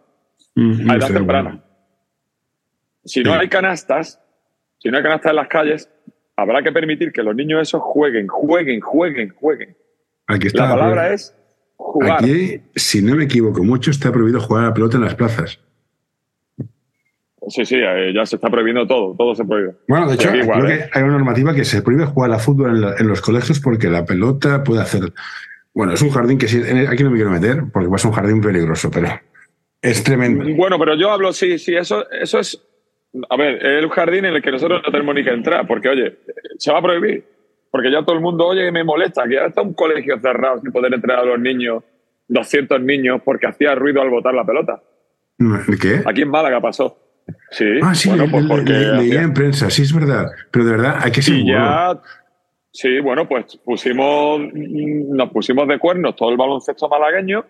a edad temprana. Si no hay canastas, si no hay canastas en las calles, habrá que permitir que los niños esos jueguen, jueguen, jueguen, jueguen. Aquí está la palabra es jugar. Aquí, si no me equivoco mucho, está prohibido jugar a la pelota en las plazas. Sí, sí, eh, ya se está prohibiendo todo, todo se prohíbe. Bueno, de hecho, creo ¿eh? que hay una normativa que se prohíbe jugar a fútbol en, los colegios porque la pelota puede hacer. Bueno, es un jardín que sí, aquí no me quiero meter porque va a ser un jardín peligroso, pero es tremendo. Bueno, pero yo hablo, sí, sí, eso, eso es. A ver, es el jardín en el que nosotros no tenemos ni que entrar, porque, oye, se va a prohibir. Porque ya todo el mundo, oye, me molesta, que ya está un colegio cerrado sin poder entrar a los niños, 200 niños, porque hacía ruido al botar la pelota. ¿Qué? Aquí en Málaga pasó. Sí, ah, sí, bueno, pues leía en prensa, sí es verdad, pero de verdad hay que ser ya, Sí, bueno, pues pusimos, nos pusimos de cuernos todo el baloncesto malagueño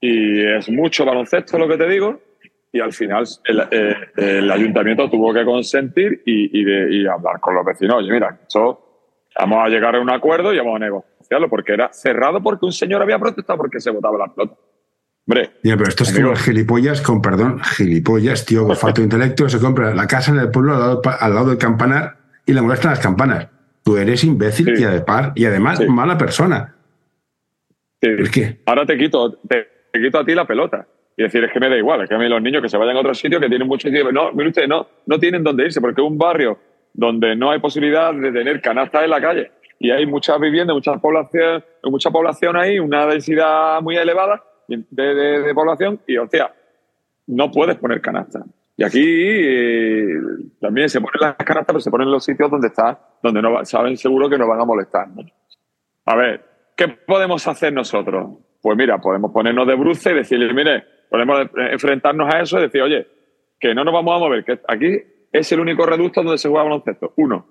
y es mucho baloncesto lo que te digo y al final el, eh, ayuntamiento tuvo que consentir y, hablar con los vecinos. Oye, mira, vamos a llegar a un acuerdo y vamos a negociarlo porque era cerrado porque un señor había protestado porque se votaba la pelota. Hombre, pero estos tíos gilipollas, con perdón, gilipollas, tío, con falta de intelecto, se compra la casa en el pueblo al lado, del campanar y le molestan las campanas. tú eres imbécil y, además, y además mala persona. Es que... Ahora te quito, te, quito a ti la pelota. Y decir, es que me da igual, es que a mí los niños que se vayan a otro sitio que tienen mucho. No, mire usted, no, no tienen dónde irse, porque es un barrio donde no hay posibilidad de tener canastas en la calle. Y hay muchas viviendas, mucha población, mucha población ahí, una densidad muy elevada de, población, y hostia, no puedes poner canastas. Y aquí eh, también se ponen las canastas, pero se ponen en los sitios donde está, donde no saben seguro que nos van a molestar. A ver, ¿qué podemos hacer nosotros? Pues mira, podemos ponernos de bruce y decirle, mire, podemos enfrentarnos a eso y decir, oye, que no nos vamos a mover, que aquí es el único reducto donde se juega baloncesto. Uno.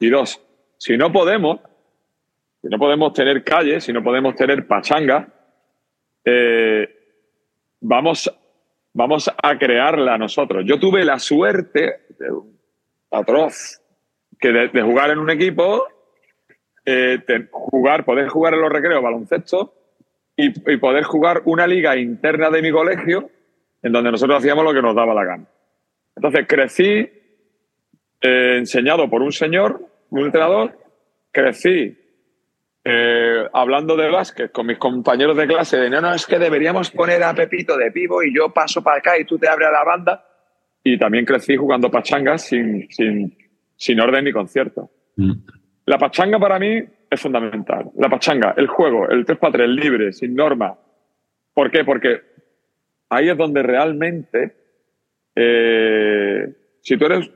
Y dos, si no podemos, si no podemos tener calles, si no podemos tener pachanga, eh, vamos vamos a crearla nosotros. Yo tuve la suerte, atroz, que de, jugar en un equipo, eh, jugar, poder jugar en los recreos baloncesto y, poder jugar una liga interna de mi colegio en donde nosotros hacíamos lo que nos daba la gana. Entonces crecí eh, enseñado por un señor, un entrenador, crecí eh, hablando de básquet con mis compañeros de clase, de no, no, es que deberíamos poner a Pepito de pivo y yo paso para acá y tú te abres a la banda. Y también crecí jugando pachangas sin, sin, sin orden ni concierto. Mm. La pachanga para mí es fundamental. La pachanga, el juego, el 3 para 3 libre, sin norma. ¿Por qué? Porque ahí es donde realmente, eh, si, tú eres,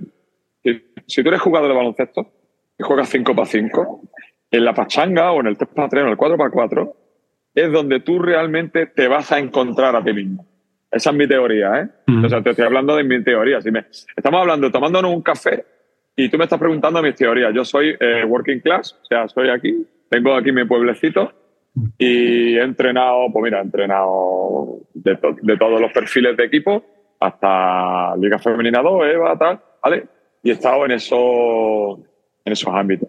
si, tú eres jugador de baloncesto y juegas 5 para 5, en la pachanga o en el 3x3 o en el 4x4 es donde tú realmente te vas a encontrar a ti mismo. Esa es mi teoría, ¿eh? O sea, te estoy hablando de mi teoría. Si me, estamos hablando, tomándonos un café y tú me estás preguntando mis teorías. Yo soy eh, working class, o sea, soy aquí, tengo aquí mi pueblecito y he entrenado, pues mira, he entrenado de, de todos los perfiles de equipo hasta Liga Femenina 2, EVA, tal, ¿vale? Y he estado en, eso, en esos ámbitos.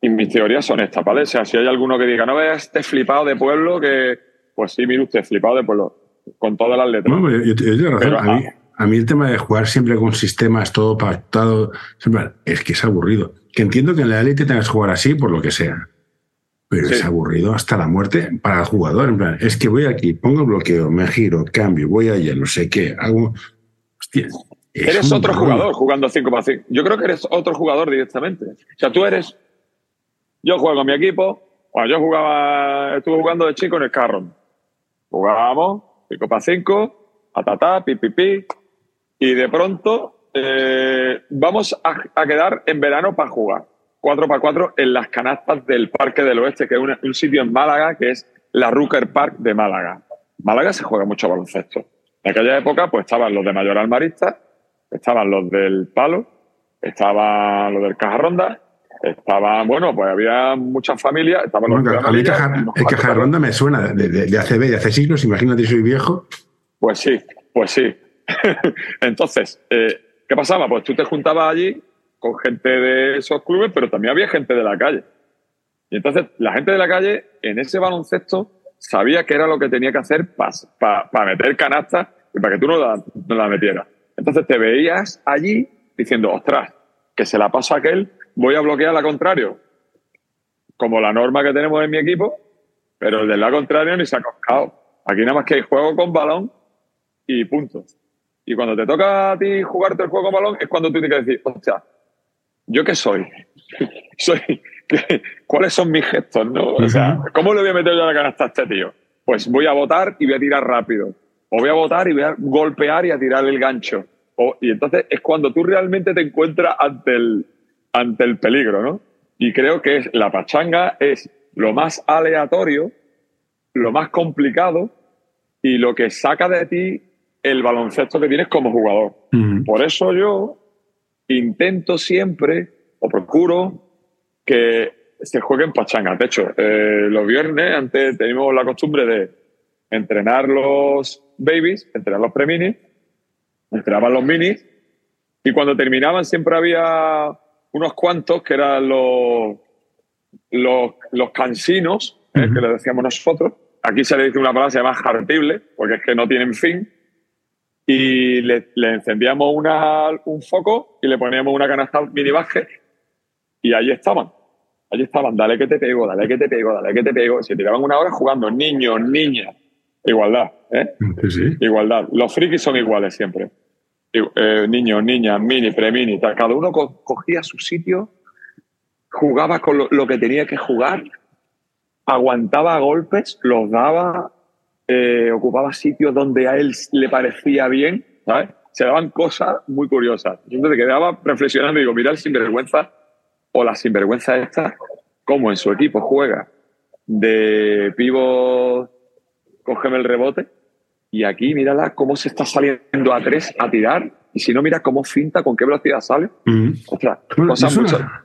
Y mis teorías son estas, ¿vale? O sea, si hay alguno que diga, no veas este flipado de pueblo, que. Pues sí, mire usted, flipado de pueblo, con todas las letras. No, yo, yo, a, mí, a, mí, el tema de jugar siempre con sistemas, todo pactado, siempre, es que es aburrido. Que entiendo que en la élite tengas que jugar así por lo que sea. Pero es aburrido hasta la muerte para el jugador. En plan, es que voy aquí, pongo bloqueo, me giro, cambio, voy allá, no sé qué, hago. Hostia. Eres otro jugador jugando 5 para 5. Yo creo que eres otro jugador directamente. O sea, tú eres yo juego con mi equipo. Bueno, yo jugaba, estuve jugando de chico en el carro. Jugábamos 5 para 5, atatá, pi, pi, pi. Y de pronto eh, vamos a, quedar en verano para jugar. 4 para 4 en las canastas del Parque del Oeste, que es un, sitio en Málaga que es la Rucker Park de Málaga. Málaga se juega mucho baloncesto. En aquella época, pues estaban los de Mayor Almarista, estaban los del Palo, estaban los del Caja Ronda estaba, bueno, pues había muchas familias. Estaban bueno, los a mí el Caja Ronda me suena de, de, de, hace, de hace siglos, imagínate, soy viejo. Pues sí, pues sí. Entonces, eh, ¿qué pasaba? Pues tú te juntabas allí con gente de esos clubes, pero también había gente de la calle. Y entonces la gente de la calle en ese baloncesto sabía que era lo que tenía que hacer para meter canastas y para que tú no la, la metieras. Entonces te veías allí diciendo, ostras, que se la pasa a aquel voy a bloquear la contrario, como la norma que tenemos en mi equipo, pero el del lado contrario ni se ha coscado. Aquí nada más que hay juego con balón y punto. Y cuando te toca a ti jugarte el juego con balón es cuando tú tienes que decir, hostia, ¿yo qué soy? soy ¿Cuáles son mis gestos? ¿no? O sea, ¿cómo le voy a meter yo la canasta a este tío? Pues voy a votar y voy a tirar rápido. O voy a votar y voy a golpear y a tirar el gancho. O, y entonces es cuando tú realmente te encuentras ante el, ante el peligro, ¿no? Y creo que la pachanga es lo más aleatorio, lo más complicado y lo que saca de ti el baloncesto que tienes como jugador. Por eso yo intento siempre o procuro que se juegue en pachanga. De hecho, eh, los viernes antes teníamos la costumbre de entrenar los babies, entrenar los pre-minis, entrenaban los minis y cuando terminaban siempre había unos cuantos que eran los, los, cansinos, eh, que le decíamos nosotros. Aquí se le dice una palabra se llama jartible, porque es que no tienen fin. Y le, encendíamos una, un foco y le poníamos una canasta mini Y ahí estaban. Allí estaban, dale que te pego, dale que te pego, dale que te pego. Se tiraban una hora jugando, niños, niñas. Igualdad, ¿eh? Sí, sí. Igualdad. Los frikis son iguales siempre. Eh, niños, niñas, mini, premini, tal. cada uno co- cogía su sitio, jugaba con lo, lo que tenía que jugar, aguantaba golpes, los daba, eh, ocupaba sitios donde a él le parecía bien, ¿sabes? Se daban cosas muy curiosas. Yo me quedaba reflexionando y digo, mira el sinvergüenza o la sinvergüenza esta, cómo en su equipo juega de pivot, cógeme el rebote, y aquí mírala cómo se está saliendo a tres a tirar, y si no, mira cómo finta, con qué velocidad sale. Ujú. Ostras, Bueno, cosas una-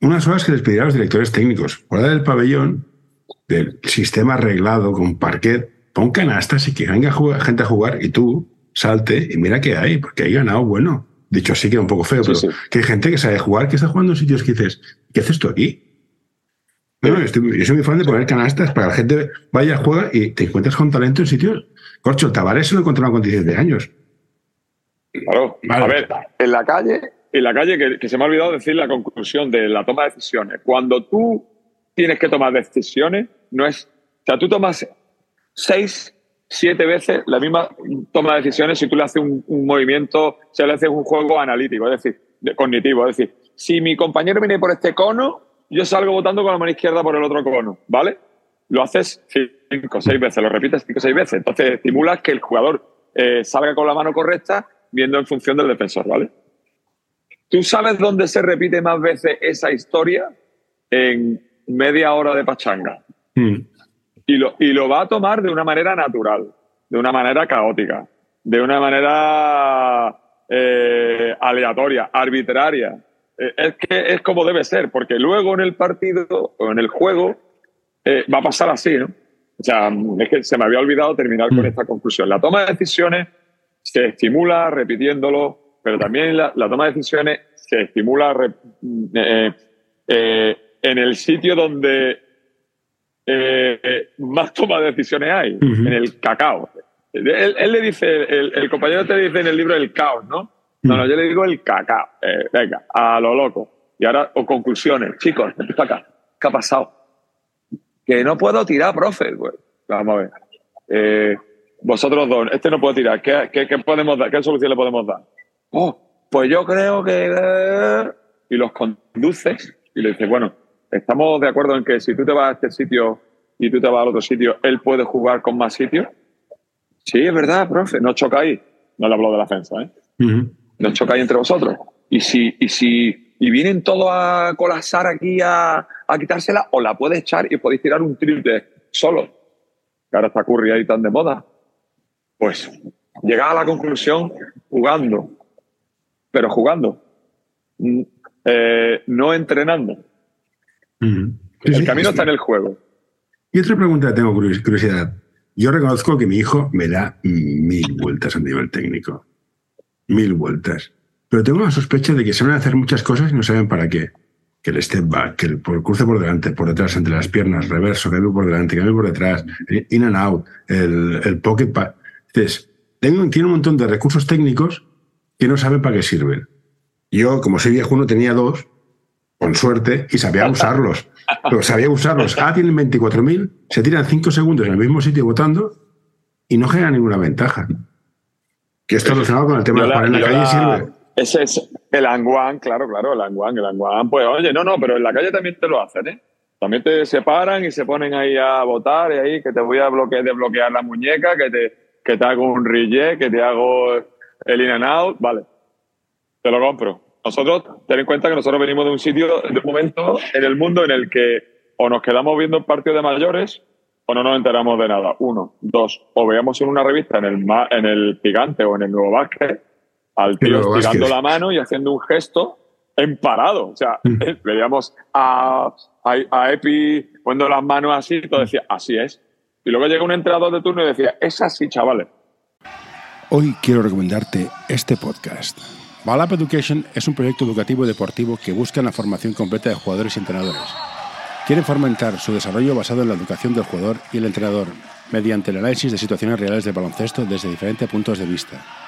unas horas que les pedirá a los directores técnicos. Fuera del pabellón, del sistema arreglado con parquet, pon canastas y que venga gente a jugar y tú salte y mira qué hay, porque hay ganado bueno. Dicho así queda un poco feo, Sí, pero sí. que hay gente que sabe jugar, que está jugando en sitios que dices, ¿qué haces tú aquí? No, no, yo, estoy- yo soy muy fan de poner canastas para que la gente vaya, juega y te encuentras con talento en sitios. Corcho, el Tavares se lo encontraron con 17 años. Claro. Vale. A ver, en la calle, en la calle que, que se me ha olvidado decir la conclusión de la toma de decisiones. Cuando tú tienes que tomar decisiones, no es. O sea, tú tomas seis, siete veces la misma toma de decisiones si tú le haces un, movimiento, si le haces un juego analítico, es decir, de- cognitivo. Es decir, si mi compañero viene por este cono, yo salgo votando con la mano izquierda por el otro cono, ¿vale? Lo haces cinco, seis veces, lo repites cinco, seis veces. Entonces estimulas que el jugador eh, salga con la mano correcta viendo en función del defensor, ¿vale? ¿Tú sabes dónde se repite más veces esa historia? En media hora de pachanga. Mm. Y lo, y lo va a tomar de una manera natural, de una manera caótica, de una manera eh, aleatoria, arbitraria. Eh, es que es como debe ser, porque luego en el partido o en el juego eh, va a pasar así, ¿no? O sea, es que se me había olvidado terminar con Mm. esta conclusión. La toma de decisiones se estimula repitiéndolo, pero también la, la toma de decisiones se estimula eh, eh, en el sitio donde eh, más toma de decisiones hay, en el cacao. Él, él le dice, el, el compañero te dice en el libro el caos, ¿no? No, no, yo le digo el cacao. Eh, venga, a lo loco. Y ahora, o conclusiones. Chicos, para acá. ¿Qué ha pasado? Que no puedo tirar, profe. Pues, vamos a ver. Eh, vosotros dos, este no puede tirar. ¿Qué, qué, qué podemos dar? ¿Qué solución le podemos dar? Oh, pues yo creo que... Y los conduces y le dices, bueno, estamos de acuerdo en que si tú te vas a este sitio y tú te vas al otro sitio, él puede jugar con más sitios. Sí, es verdad, profe, no chocáis. No le hablo de la defensa, ¿eh? Ujú. no chocáis entre vosotros. Y si, y si y vienen todos a colapsar aquí a, a quitársela, o la puedes echar y podéis tirar un triple solo. Que ahora está Curry ahí tan de moda. Pues llegad a la conclusión jugando. Pero jugando. Mm, eh, no entrenando. El sí, camino sí. está en el juego. Y otra pregunta que tengo curios- curiosidad. Yo reconozco que mi hijo me da mil vueltas a nivel técnico. Mil vueltas. Pero tengo la sospecha de que saben hacer muchas cosas y no saben para qué. Que el step back, que el, por- el cruce por delante, por detrás, entre las piernas, reverso, cambio por delante, cambio por detrás, in and out, el, el pocket Dices, tengo, tiene un montón de recursos técnicos que no saben para qué sirven. Yo, como soy viejuno, tenía dos, con suerte, y sabía usarlos. Pero sabía usarlos. Ah, tienen 24.000, se tiran 5 segundos en el mismo sitio votando y no genera ninguna ventaja. Que esto relacionado con el tema de la- jugar en la calle sirve. Ese es el anguán, claro, claro, el anguán, el anguán. Pues oye, no, no, pero en la calle también te lo hacen, ¿eh? También te separan y se ponen ahí a votar y ahí que te voy a bloquear, desbloquear la muñeca, que te, que te hago un reject, que te hago el in and out, vale. Te lo compro. Nosotros, ten en cuenta que nosotros venimos de un sitio, de un momento en el mundo en el que o nos quedamos viendo partidos de mayores o no nos enteramos de nada. Uno. Dos. O veíamos en una revista en el, ma- en el gigante o en el nuevo básquet al tío estirando Básquet. la mano y haciendo un gesto en parado. O sea, Mm. eh, veíamos a, a, a Epi poniendo las manos así y todo decía, así es. Y luego llega un entrenador de turno y decía, es así, chavales. Hoy quiero recomendarte este podcast. Balap Education es un proyecto educativo deportivo que busca la formación completa de jugadores y entrenadores. Quieren fomentar su desarrollo basado en la educación del jugador y el entrenador, mediante el análisis de situaciones reales de baloncesto desde diferentes puntos de vista.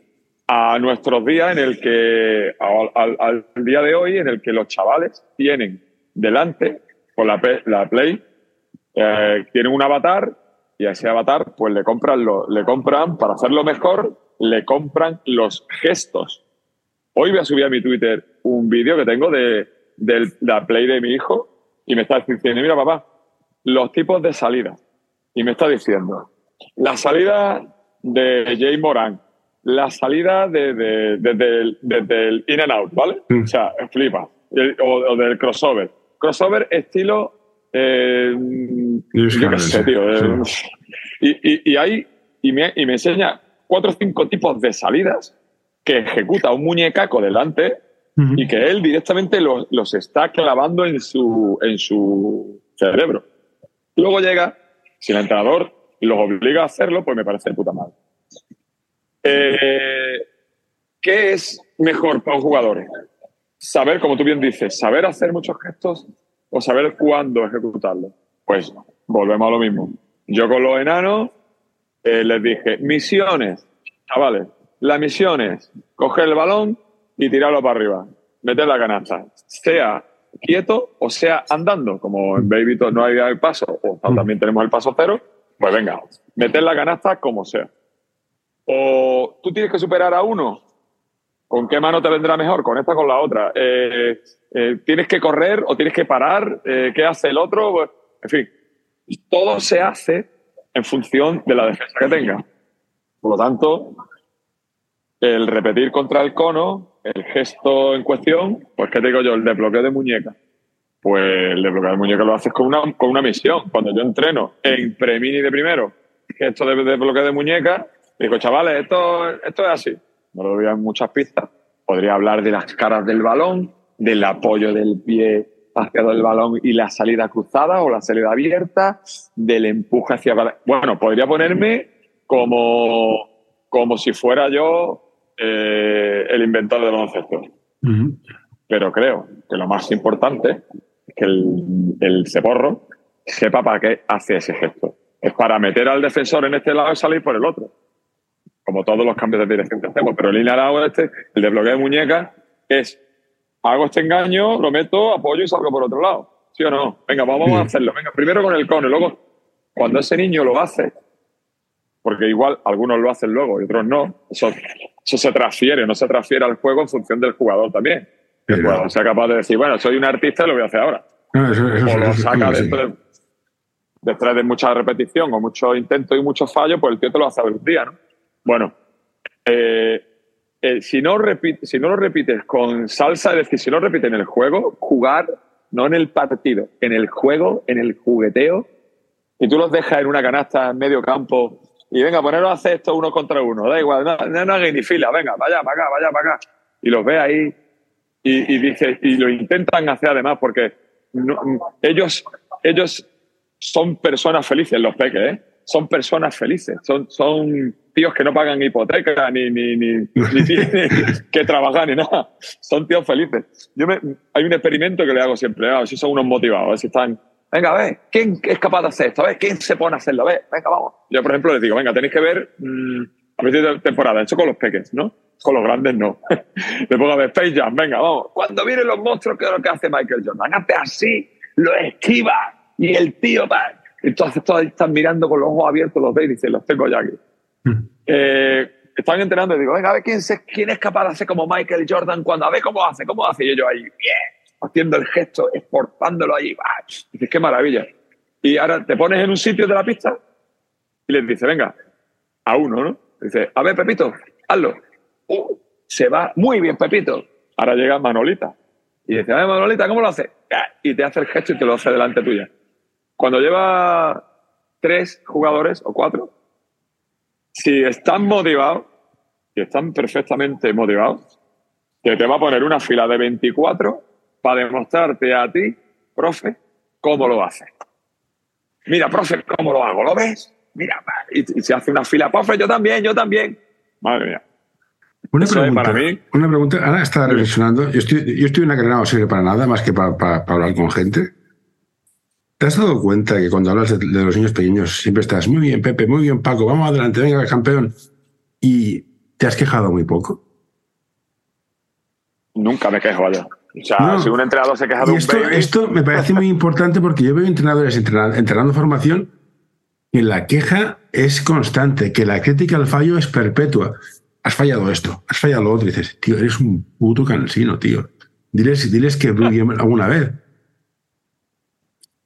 a nuestros días en el que, al, día de hoy, en el que los chavales tienen delante, con la, la Play, eh, tienen un avatar y a ese avatar pues le compran, lo, le compran, para hacerlo mejor, le compran los gestos. Hoy voy a subir a mi Twitter un vídeo que tengo de, de la Play de mi hijo y me está diciendo, mira papá, los tipos de salida. Y me está diciendo, la salida de Jay Moran, la salida desde de, el in and out, ¿vale? Mm. O sea, flipa. O, del crossover. Crossover estilo. Eh, yo qué sé, tío. Eh, y, y, ahí. Y me, y me enseña cuatro o cinco tipos de salidas que ejecuta un muñecaco delante y que él directamente los, los, está clavando en su, en su cerebro. Luego llega, si el entrenador los obliga a hacerlo, pues me parece de puta madre. Eh, ¿Qué es mejor para un jugador? Saber, como tú bien dices, saber hacer muchos gestos o saber cuándo ejecutarlos. Pues volvemos a lo mismo. Yo con los enanos eh, les dije, misiones, chavales, la misión es coger el balón y tirarlo para arriba, meter la canasta, sea quieto o sea andando, como en Baby no hay el paso, o también tenemos el paso cero, pues venga, meter la canasta como sea. O tú tienes que superar a uno. ¿Con qué mano te vendrá mejor? Con esta con la otra. Eh, eh, ¿Tienes que correr o tienes que parar? Eh, ¿Qué hace el otro? En fin, todo se hace en función de la defensa que tenga. Por lo tanto, el repetir contra el cono, el gesto en cuestión, pues ¿qué te digo yo? El desbloqueo de muñeca. Pues el desbloqueo de muñeca lo haces con una, con una misión. Cuando yo entreno en premini de primero, gesto de desbloqueo de muñeca, Digo, chavales, esto, esto es así. No lo veo en muchas pistas. Podría hablar de las caras del balón, del apoyo del pie hacia el balón y la salida cruzada o la salida abierta, del empuje hacia... Bueno, podría ponerme como, como si fuera yo eh, el inventor del baloncesto. Pero creo que lo más importante es que el, el ceporro sepa para qué hace ese gesto. Es para meter al defensor en este lado y salir por el otro como todos los cambios de dirección que hacemos, pero el lineal este, el de bloqueo de muñecas, es hago este engaño, lo meto, apoyo y salgo por otro lado. ¿Sí o no? Venga, vamos a hacerlo. Venga, primero con el cono, luego, cuando ese niño lo hace, porque igual algunos lo hacen luego y otros no, eso, eso se transfiere, no se transfiere al juego en función del jugador también. Que el jugador sea capaz de decir, bueno, soy un artista y lo voy a hacer ahora. o lo saca dentro de, de mucha repetición o mucho intento y muchos fallos, pues el tío te lo hace un día, ¿no? Bueno, eh, eh, si, no si no lo repites con salsa, es decir, si no lo repites en el juego, jugar, no en el partido, en el juego, en el jugueteo, y tú los dejas en una canasta en medio campo y venga, poneros a hacer esto uno contra uno, da igual, no, no, no ni fila, venga, vaya para acá, vaya para acá. Y los ve ahí y, y, dice, y lo intentan hacer además porque ellos, ellos son personas felices, los peques, ¿eh? son personas felices, son, son tíos que no pagan hipoteca ni, ni, ni, tienen que trabajar ni nada. Son tíos felices. Yo me, hay un experimento que le hago siempre, a ver si son unos motivados, a ver si están, venga, a ver, ¿quién es capaz de hacer esto? A ver, ¿quién se pone a hacerlo? A ver, venga, vamos. Yo, por ejemplo, les digo, venga, tenéis que ver mmm, a principio de temporada, eso con los pequeños, ¿no? Con los grandes no. Le pongo a ver Space Jam, venga, vamos. Cuando vienen los monstruos, ¿qué es lo que hace Michael Jordan? Hace así, lo esquiva y el tío va entonces todos están mirando con los ojos abiertos, los veis y dicen, los tengo ya aquí. Eh, están entrenando y digo, venga, a ver quién, quién es capaz de hacer como Michael Jordan cuando, a ver cómo hace, cómo hace. Y yo ahí, bien, haciendo el gesto, exportándolo ahí. Dices, qué maravilla. Y ahora te pones en un sitio de la pista y les dice, venga, a uno, ¿no? Dice, a ver, Pepito, hazlo. Se va muy bien, Pepito. Ahora llega Manolita. Y dice, a ver, Manolita, ¿cómo lo hace? Y te hace el gesto y te lo hace delante tuya. Cuando lleva tres jugadores o cuatro, si están motivados, y están perfectamente motivados, que te va a poner una fila de 24 para demostrarte a ti, profe, cómo lo haces. Mira, profe, ¿cómo lo hago? ¿Lo ves? Mira, y, se hace una fila, profe, yo también, yo también. Madre mía. Una pregunta, para mí. Una pregunta, ahora estaba reflexionando. Yo estoy, yo estoy en una carrera no sirve para nada más que para, hablar con gente. ¿Te has dado cuenta que cuando hablas de, los niños pequeños siempre estás muy bien, Pepe, muy bien, Paco, vamos adelante, venga, campeón? Y te has quejado muy poco. Nunca me quejo, vaya. O sea, si un entrenador se queja de un esto, Esto me parece muy importante porque yo veo entrenadores entrenando, formación y la queja es constante, que la crítica al fallo es perpetua. Has fallado esto, has fallado lo otro. Y dices, tío, eres un puto cansino, tío. Diles, diles que alguna vez.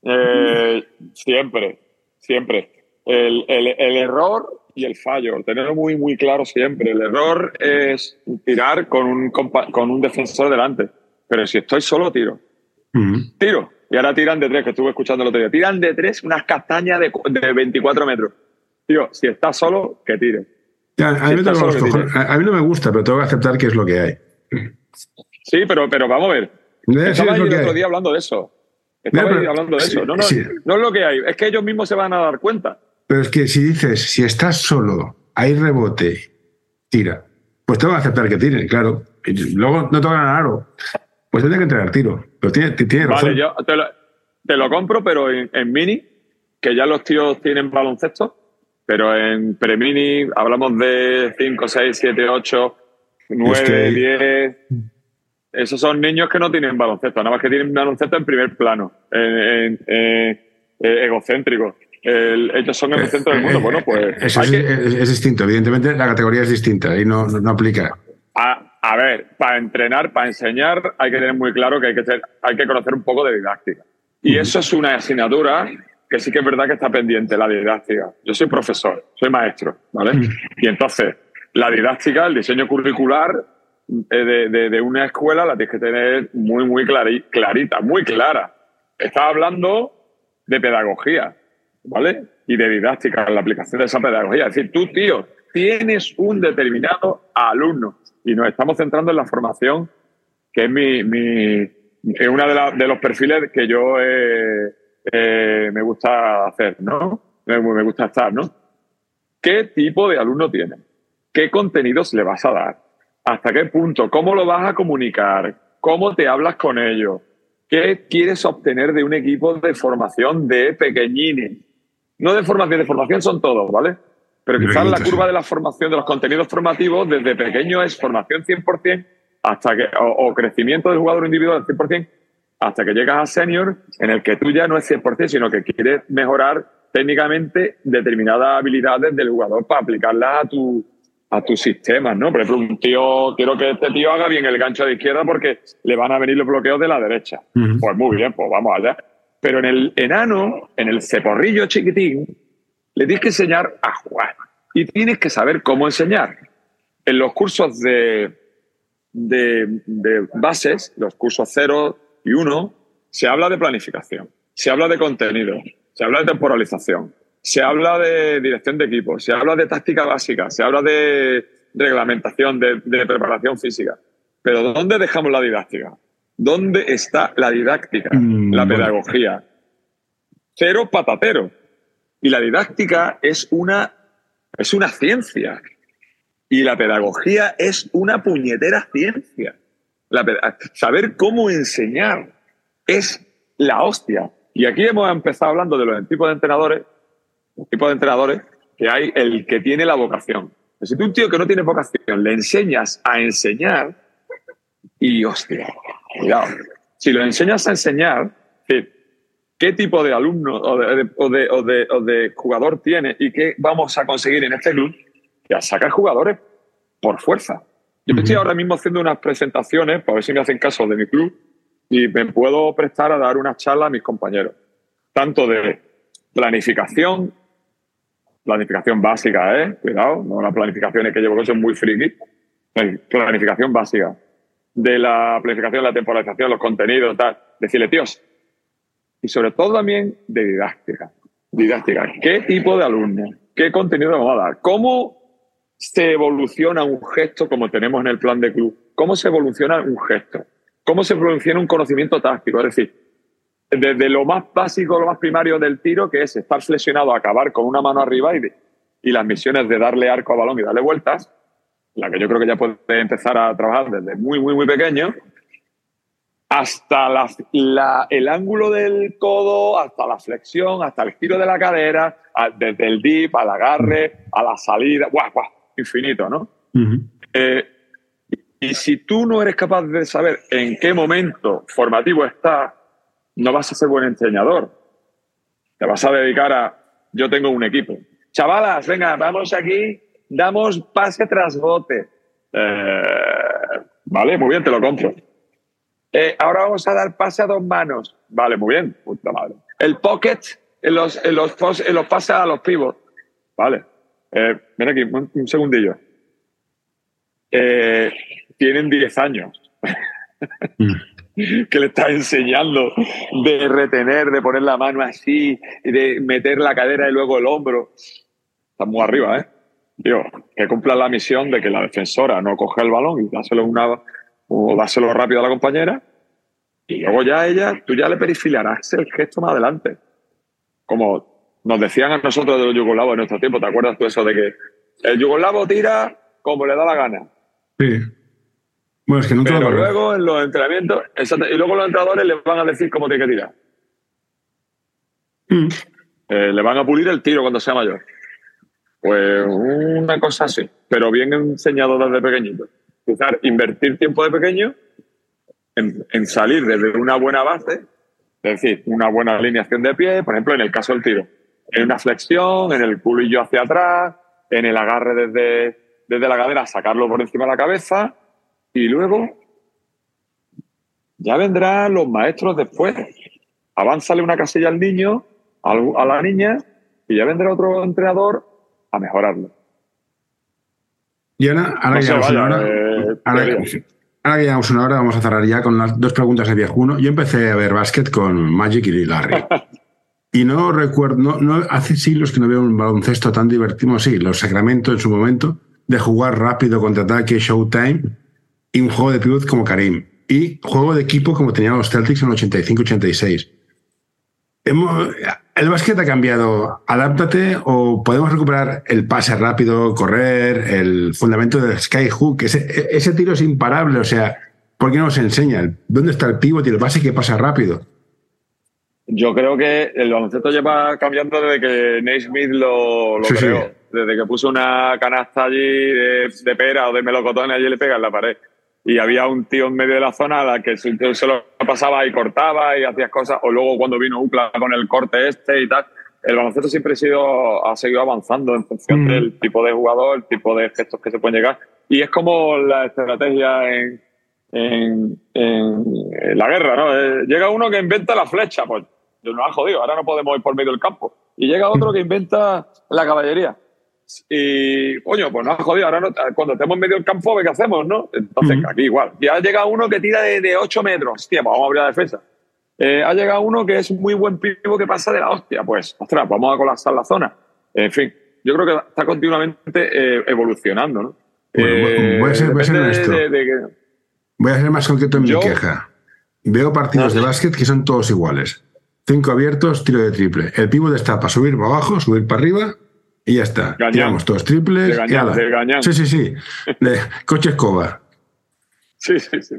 Eh, siempre, siempre. El, el, error y el fallo, tenerlo muy, muy claro siempre. El error es tirar con un, con un defensor delante pero si estoy solo, tiro. Tiro. Y ahora tiran de tres, que estuve escuchando el otro día. Tiran de tres unas castañas de, de 24 metros. Tío, si estás solo, que tire. a, mí no me gusta, pero tengo que aceptar que es lo que hay. Sí, pero, pero vamos a ver. Estaba el otro día hablando de eso. Estaba hablando de eso. No, no, no es lo que hay. Es que ellos mismos se van a dar cuenta. Pero es que si dices, si estás solo, hay rebote, tira. Pues tengo que aceptar que tiren, claro. Y luego no tocan aro. Pues tiene que entregar tiro. Pero tiene, tiene razón. Vale, yo te lo, compro, pero en, mini, que ya los tíos tienen baloncesto, pero en pre-mini hablamos de 5, 6, 7, 8, 9, 10. Esos son niños que no tienen baloncesto, nada más que tienen baloncesto en primer plano, en, eh, egocéntrico. ellos son el centro del mundo. Bueno, pues. Eso es, distinto, evidentemente la categoría es distinta y no, no, aplica. A ver, para entrenar, para enseñar, hay que tener muy claro que hay que, hay que conocer un poco de didáctica. Y eso es una asignatura que sí que es verdad que está pendiente, la didáctica. Yo soy profesor, soy maestro, ¿vale? Y entonces, la didáctica, el diseño curricular eh, de, una escuela la tienes que tener muy, muy clarita, muy clara. Estás hablando de pedagogía, ¿vale? Y de didáctica, la aplicación de esa pedagogía. Es decir, tú, tío, tienes un determinado alumno y nos estamos centrando en la formación, que es mi, mi es uno de, de, los perfiles que yo eh, eh, me gusta hacer, ¿no? Me, me, gusta estar, ¿no? ¿Qué tipo de alumno tiene? ¿Qué contenidos le vas a dar? ¿Hasta qué punto? ¿Cómo lo vas a comunicar? ¿Cómo te hablas con ellos? ¿Qué quieres obtener de un equipo de formación de pequeñines? No de formación, de formación son todos, ¿vale? Pero quizás la curva de la formación de los contenidos formativos desde pequeño es formación 100% hasta que, o, crecimiento del jugador individual 100% hasta que llegas a senior en el que tú ya no es 100%, sino que quieres mejorar técnicamente determinadas habilidades del jugador para aplicarlas a tu, a tus sistemas, ¿no? Por ejemplo, un tío, quiero que este tío haga bien el gancho de izquierda porque le van a venir los bloqueos de la derecha. Pues muy bien, pues vamos allá. Pero en el enano, en el ceporrillo chiquitín, le tienes que enseñar a jugar y tienes que saber cómo enseñar. En los cursos de, de, bases, los cursos 0 y 1, se habla de planificación, se habla de contenido, se habla de temporalización, se habla de dirección de equipo, se habla de táctica básica, se habla de reglamentación, de, preparación física. Pero ¿dónde dejamos la didáctica? ¿Dónde está la didáctica, mm, la pedagogía? Cero patatero. Y la didáctica es una, es una ciencia. Y la pedagogía es una puñetera ciencia. saber cómo enseñar es la hostia. Y aquí hemos empezado hablando de los tipos de entrenadores, tipos de entrenadores, que hay el que tiene la vocación. Si tú un tío que no tiene vocación le enseñas a enseñar, y hostia, cuidado, si lo enseñas a enseñar, qué tipo de alumno o de, jugador tiene y qué vamos a conseguir en este club, ya sacar jugadores por fuerza. Yo estoy ahora mismo haciendo unas presentaciones para ver si me hacen caso de mi club y me puedo prestar a dar una charla a mis compañeros, tanto de planificación, planificación básica, ¿eh? Cuidado, no las planificaciones que llevo que son muy friki, planificación básica, de la planificación, la temporalización, los contenidos, tal. Decirle, tíos, y sobre todo también de didáctica. Didáctica. ¿Qué tipo de alumno? ¿Qué contenido vamos a dar? ¿Cómo se evoluciona un gesto como tenemos en el plan de club? ¿Cómo se evoluciona un gesto? ¿Cómo se evoluciona un conocimiento táctico? Es decir, desde lo más básico, lo más primario del tiro, que es estar flexionado, acabar con una mano arriba y, y las misiones de darle arco a balón y darle vueltas, la que yo creo que ya puede empezar a trabajar desde muy, muy, muy pequeño, hasta la, el ángulo del codo, hasta la flexión, hasta el giro de la cadera, desde el dip al agarre, a la salida, guau, guau, infinito, ¿no? Eh, y si tú no eres capaz de saber en qué momento formativo estás, no vas a ser buen enseñador. Te vas a dedicar a, yo tengo un equipo. Chavalas, venga, vamos aquí, damos pase tras bote. Eh, vale, muy bien, te lo compro. Eh, ahora vamos a dar pase a dos manos. Vale, muy bien, puta madre. El pocket en los, en los, pases a los pivots. Vale. Eh, ven aquí, un, segundillo. Eh, tienen 10 años. Que le estás enseñando de retener, de poner la mano así, de meter la cadera y luego el hombro. Está muy arriba, ¿eh? Digo, que cumpla la misión de que la defensora no coge el balón y dáselo una o dáselo rápido a la compañera y luego ya ella, tú ya le perifilarás el gesto más adelante. Como nos decían a nosotros de los yugoslavos en nuestro tiempo, ¿te acuerdas tú eso de que el yugoslavo tira como le da la gana? Sí. Bueno, es que no Pero luego en los entrenamientos, y luego los entrenadores les van a decir cómo tiene que tirar. Mm. Eh, le van a pulir el tiro cuando sea mayor. Pues una cosa así, pero bien enseñado desde pequeñito. Quizás invertir tiempo de pequeño en, salir desde una buena base, es decir, una buena alineación de pie, por ejemplo, en el caso del tiro, en una flexión, en el culillo hacia atrás, en el agarre desde, desde la cadera, sacarlo por encima de la cabeza y luego ya vendrán los maestros después. Avánzale una casilla al niño, a la niña, y ya vendrá otro entrenador a mejorarlo. Y ahora, ahora, eh, ahora, que llevamos una hora, vamos a cerrar ya con las dos preguntas de viejuno. Yo empecé a ver básquet con Magic y Larry. y no recuerdo, no, hace siglos que no veo un baloncesto tan divertido. Sí, los Sacramento en su momento, de jugar rápido, contraataque, showtime, y un juego de pivot como Karim. Y juego de equipo como tenían los Celtics en el 85-86. ¿El básquet ha cambiado? ¿Adáptate o podemos recuperar el pase rápido, correr, el fundamento del skyhook? Ese, ese tiro es imparable, o sea, ¿por qué no nos enseña? ¿Dónde está el pivot y el base que pasa rápido? Yo creo que el baloncesto lleva cambiando desde que Nate Smith lo, creó. Desde que puso una canasta allí de, de, pera o de melocotón y allí le pega en la pared y había un tío en medio de la zona a la que se, lo pasaba y cortaba y hacías cosas, o luego cuando vino Ucla con el corte este y tal. El baloncesto siempre ha, sido, ha seguido avanzando en función mm. del tipo de jugador, el tipo de gestos que se pueden llegar. Y es como la estrategia en, en, en la guerra, ¿no? Eh, llega uno que inventa la flecha, pues nos ha jodido, ahora no podemos ir por medio del campo. Y llega otro que inventa la caballería. Y, coño, pues no ha jodido. Ahora cuando estemos en medio del campo, ¿qué hacemos, no? Entonces, aquí igual. Ya ha llegado uno que tira de, de 8 metros. Hostia, pues vamos a abrir la defensa. Eh, ha llegado uno que es muy buen pivo que pasa de la hostia. Pues, ostras, vamos a colapsar la zona. En fin, yo creo que está continuamente eh, evolucionando, ¿no? Eh, voy, a ser, voy, a ser voy a ser más concreto en mi queja. Veo partidos de básquet que son todos iguales. Cinco abiertos, tiro de triple. El pivo está para subir para abajo, subir para arriba y ya está. Tiramos todos triples. De Sí, sí, sí. De coche escoba. Sí, sí, sí.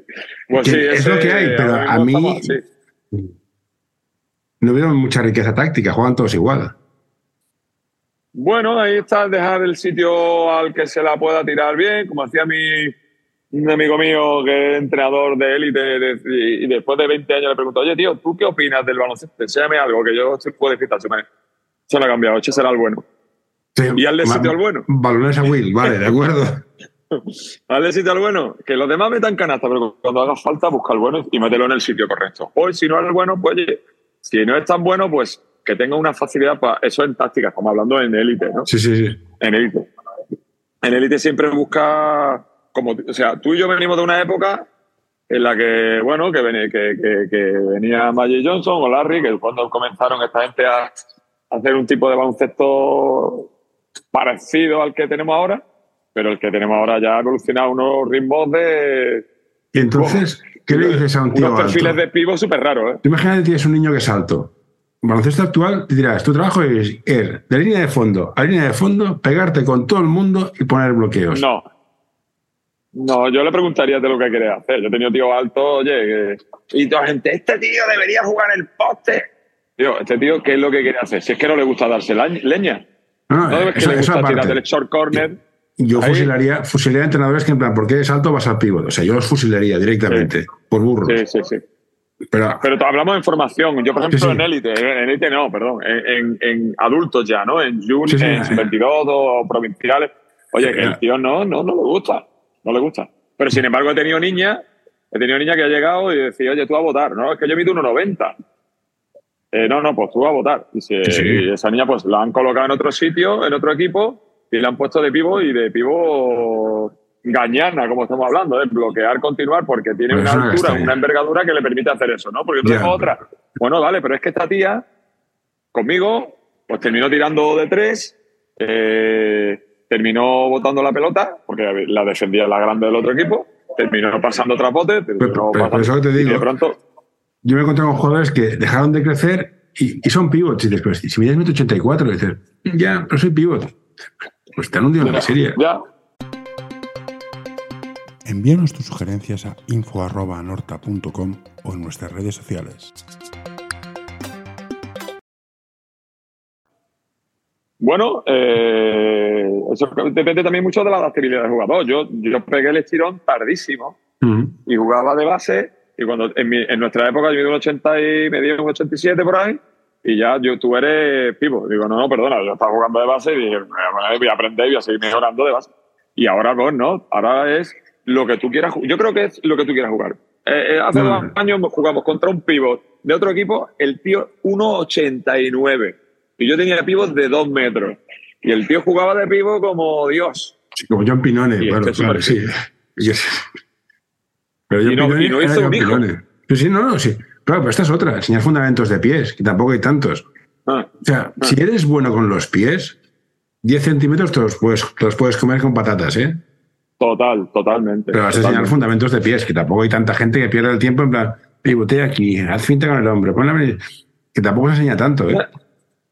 Pues es lo que hay, pero a mí no veo mucha riqueza táctica, juegan todos igual. Bueno, ahí está dejar el sitio al que se la pueda tirar bien, como hacía mi un amigo mío que es entrenador de élite y después de 20 años le pregunto, oye tío, ¿tú qué opinas del baloncesto? Enséñame algo que yo se puede decir, se me, se me ha cambiado, este será el bueno y hazle sitio al bueno. Balones a Will, vale, de acuerdo. hazle sitio al bueno. Que los demás metan canasta, pero cuando haga falta, busca el bueno y mételo en el sitio correcto. O si no es el bueno, pues si no es tan bueno, pues que tenga una facilidad para. Eso en tácticas, como hablando en élite, ¿no? Sí, sí, sí. En élite. En élite siempre busca. Como, o sea, tú y yo venimos de una época en la que, bueno, que venía, que, que, venía Magic Johnson o Larry, que cuando comenzaron esta gente a hacer un tipo de baloncesto parecido al que tenemos ahora, pero el que tenemos ahora ya ha evolucionado unos ritmos de. Y entonces, ¿qué le dices a un tío Unos perfiles alto? de pivo súper raros, ¿eh? Tú Imagínate que tienes un niño que es alto. Baloncesto actual, te dirás, tu trabajo es ir de línea de fondo a línea de fondo, pegarte con todo el mundo y poner bloqueos. No. No, yo le preguntaría de lo que quería hacer. Yo he tenido tío alto, oye, que- y toda gente, este tío debería jugar el poste. Tío, este tío, ¿qué es lo que quiere hacer? Si es que no le gusta darse leña. No, No, es que eso- tirar del short corner. Yo Ahí- fusilaría, fusilaría entrenadores que en plan, porque eres alto vas al pívot. O sea, yo los fusilaría directamente, por burros. Sí, sí, sí. Pero, Pero hablamos en formación. Yo, por ejemplo, Sí, sí. en élite, en élite no, perdón, en, en- en adultos ya, ¿no? En junior, Sí, sí, en sí. 22 o provinciales. Oye, que el tío no, no, no le gusta. No le gusta. Pero sin embargo, he tenido niñas, he tenido niñas que ha llegado y decía, oye, tú a votar. No, es que yo mido 1,90. Eh, no, no, pues tú a votar. Y, Sí, y esa niña, pues la han colocado en otro sitio, en otro equipo, y la han puesto de pivo y de pivo gañana, como estamos hablando, de bloquear, continuar, porque tiene Pero una es altura, una envergadura que le permite hacer eso, ¿no? Porque yo tengo otra. Bueno, vale, pero es que esta tía, conmigo, pues terminó tirando de tres, eh, terminó botando la pelota, porque la defendía la grande del otro equipo, terminó pasando trapote, terminó pero- pero pasando- eso te y digo. de pronto, yo me encontré con jugadores que dejaron de crecer y, y son pivots. Y después, si mides 1,84 dices, ya, pero soy pivot. Pues te han hundido en la serie. ya, Envíanos tus sugerencias a info.norta.com o en nuestras redes sociales. Bueno, eh, eso depende también mucho de la adaptabilidad del jugador. Yo, yo pegué el estirón tardísimo y jugaba de base. Y cuando en, mi- en nuestra época yo mido un 80 y me dio un 87 por ahí. Y ya yo, tú eres pivo. Digo, no, no, perdona, yo estaba jugando de base y dije, "Bueno, voy a aprender y voy a seguir mejorando de base. Y ahora pues no, ahora es lo que tú quieras Yo creo que es lo que tú quieras jugar. Eh, eh, hace No. dos años jugamos contra un pivot de otro equipo, el tío 1,89. Y yo tenía pivot de 2 metros. Y el tío jugaba de pivo como Dios. Sí, como John Pinone. Y bueno, este claro, sí. súper Y es- Pero John Y no- y no hizo un hijo. Pinone. Sí, no, no, sí. Claro, pero esta es otra. Enseñar fundamentos de pies, que tampoco hay tantos. Ah, O sea, si eres bueno con los pies, 10 centímetros te los puedes, te los puedes comer con patatas, ¿eh? total, totalmente. Pero vas a enseñar fundamentos de pies, que tampoco hay tanta gente que pierde el tiempo en plan, pivotea aquí, haz finta con el hombro, pon la... que tampoco se enseña tanto, ¿eh?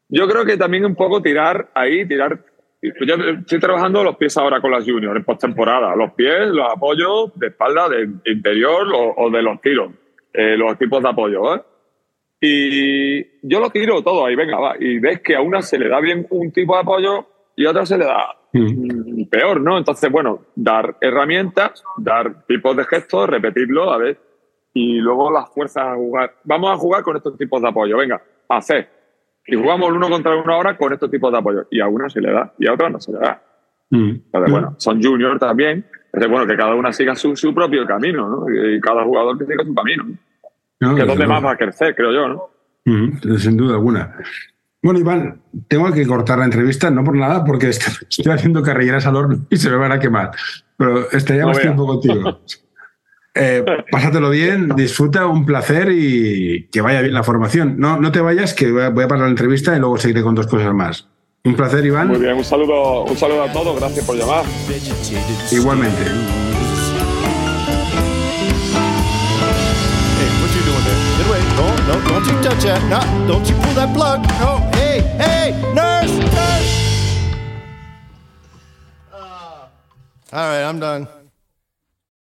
Yo creo que también un poco tirar ahí, tirar. Yo estoy trabajando los pies ahora con las juniors en postemporada. Los pies, los apoyos de espalda, de interior o, o de los tiros. eh, los tipos de apoyo, ¿eh? Y yo lo tiro todo ahí, venga, va. Y ves que a una se le da bien un tipo de apoyo y a otra se le da Mm. mm, peor, ¿no? Entonces, bueno, dar herramientas, dar tipos de gestos, repetirlo, a ver. Y luego las fuerzas a jugar. Vamos a jugar con estos tipos de apoyo, venga, hacer. Y jugamos el uno contra uno ahora con estos tipos de apoyo. Y a una se le da y a otra no se le da. Mm. Entonces, bueno, son juniors también. Entonces, bueno, que cada una siga su, su propio camino, ¿no? Y cada jugador que siga su camino. ¿no? No, Que es donde más va a crecer, creo yo, ¿no? Mm, sin duda alguna. Bueno, Iván, tengo que cortar la entrevista, no por nada, porque est- estoy haciendo carrilleras al horno y se me van a quemar. Pero estaría No más tiempo contigo. Eh, pásatelo bien, disfruta, un placer y que vaya bien la formación. No, no te vayas, que voy a, voy a parar la entrevista y luego seguiré con dos cosas más. Un placer, Iván. Muy bien, un saludo, un saludo a todos, gracias por llamar. Igualmente. All right, I'm done.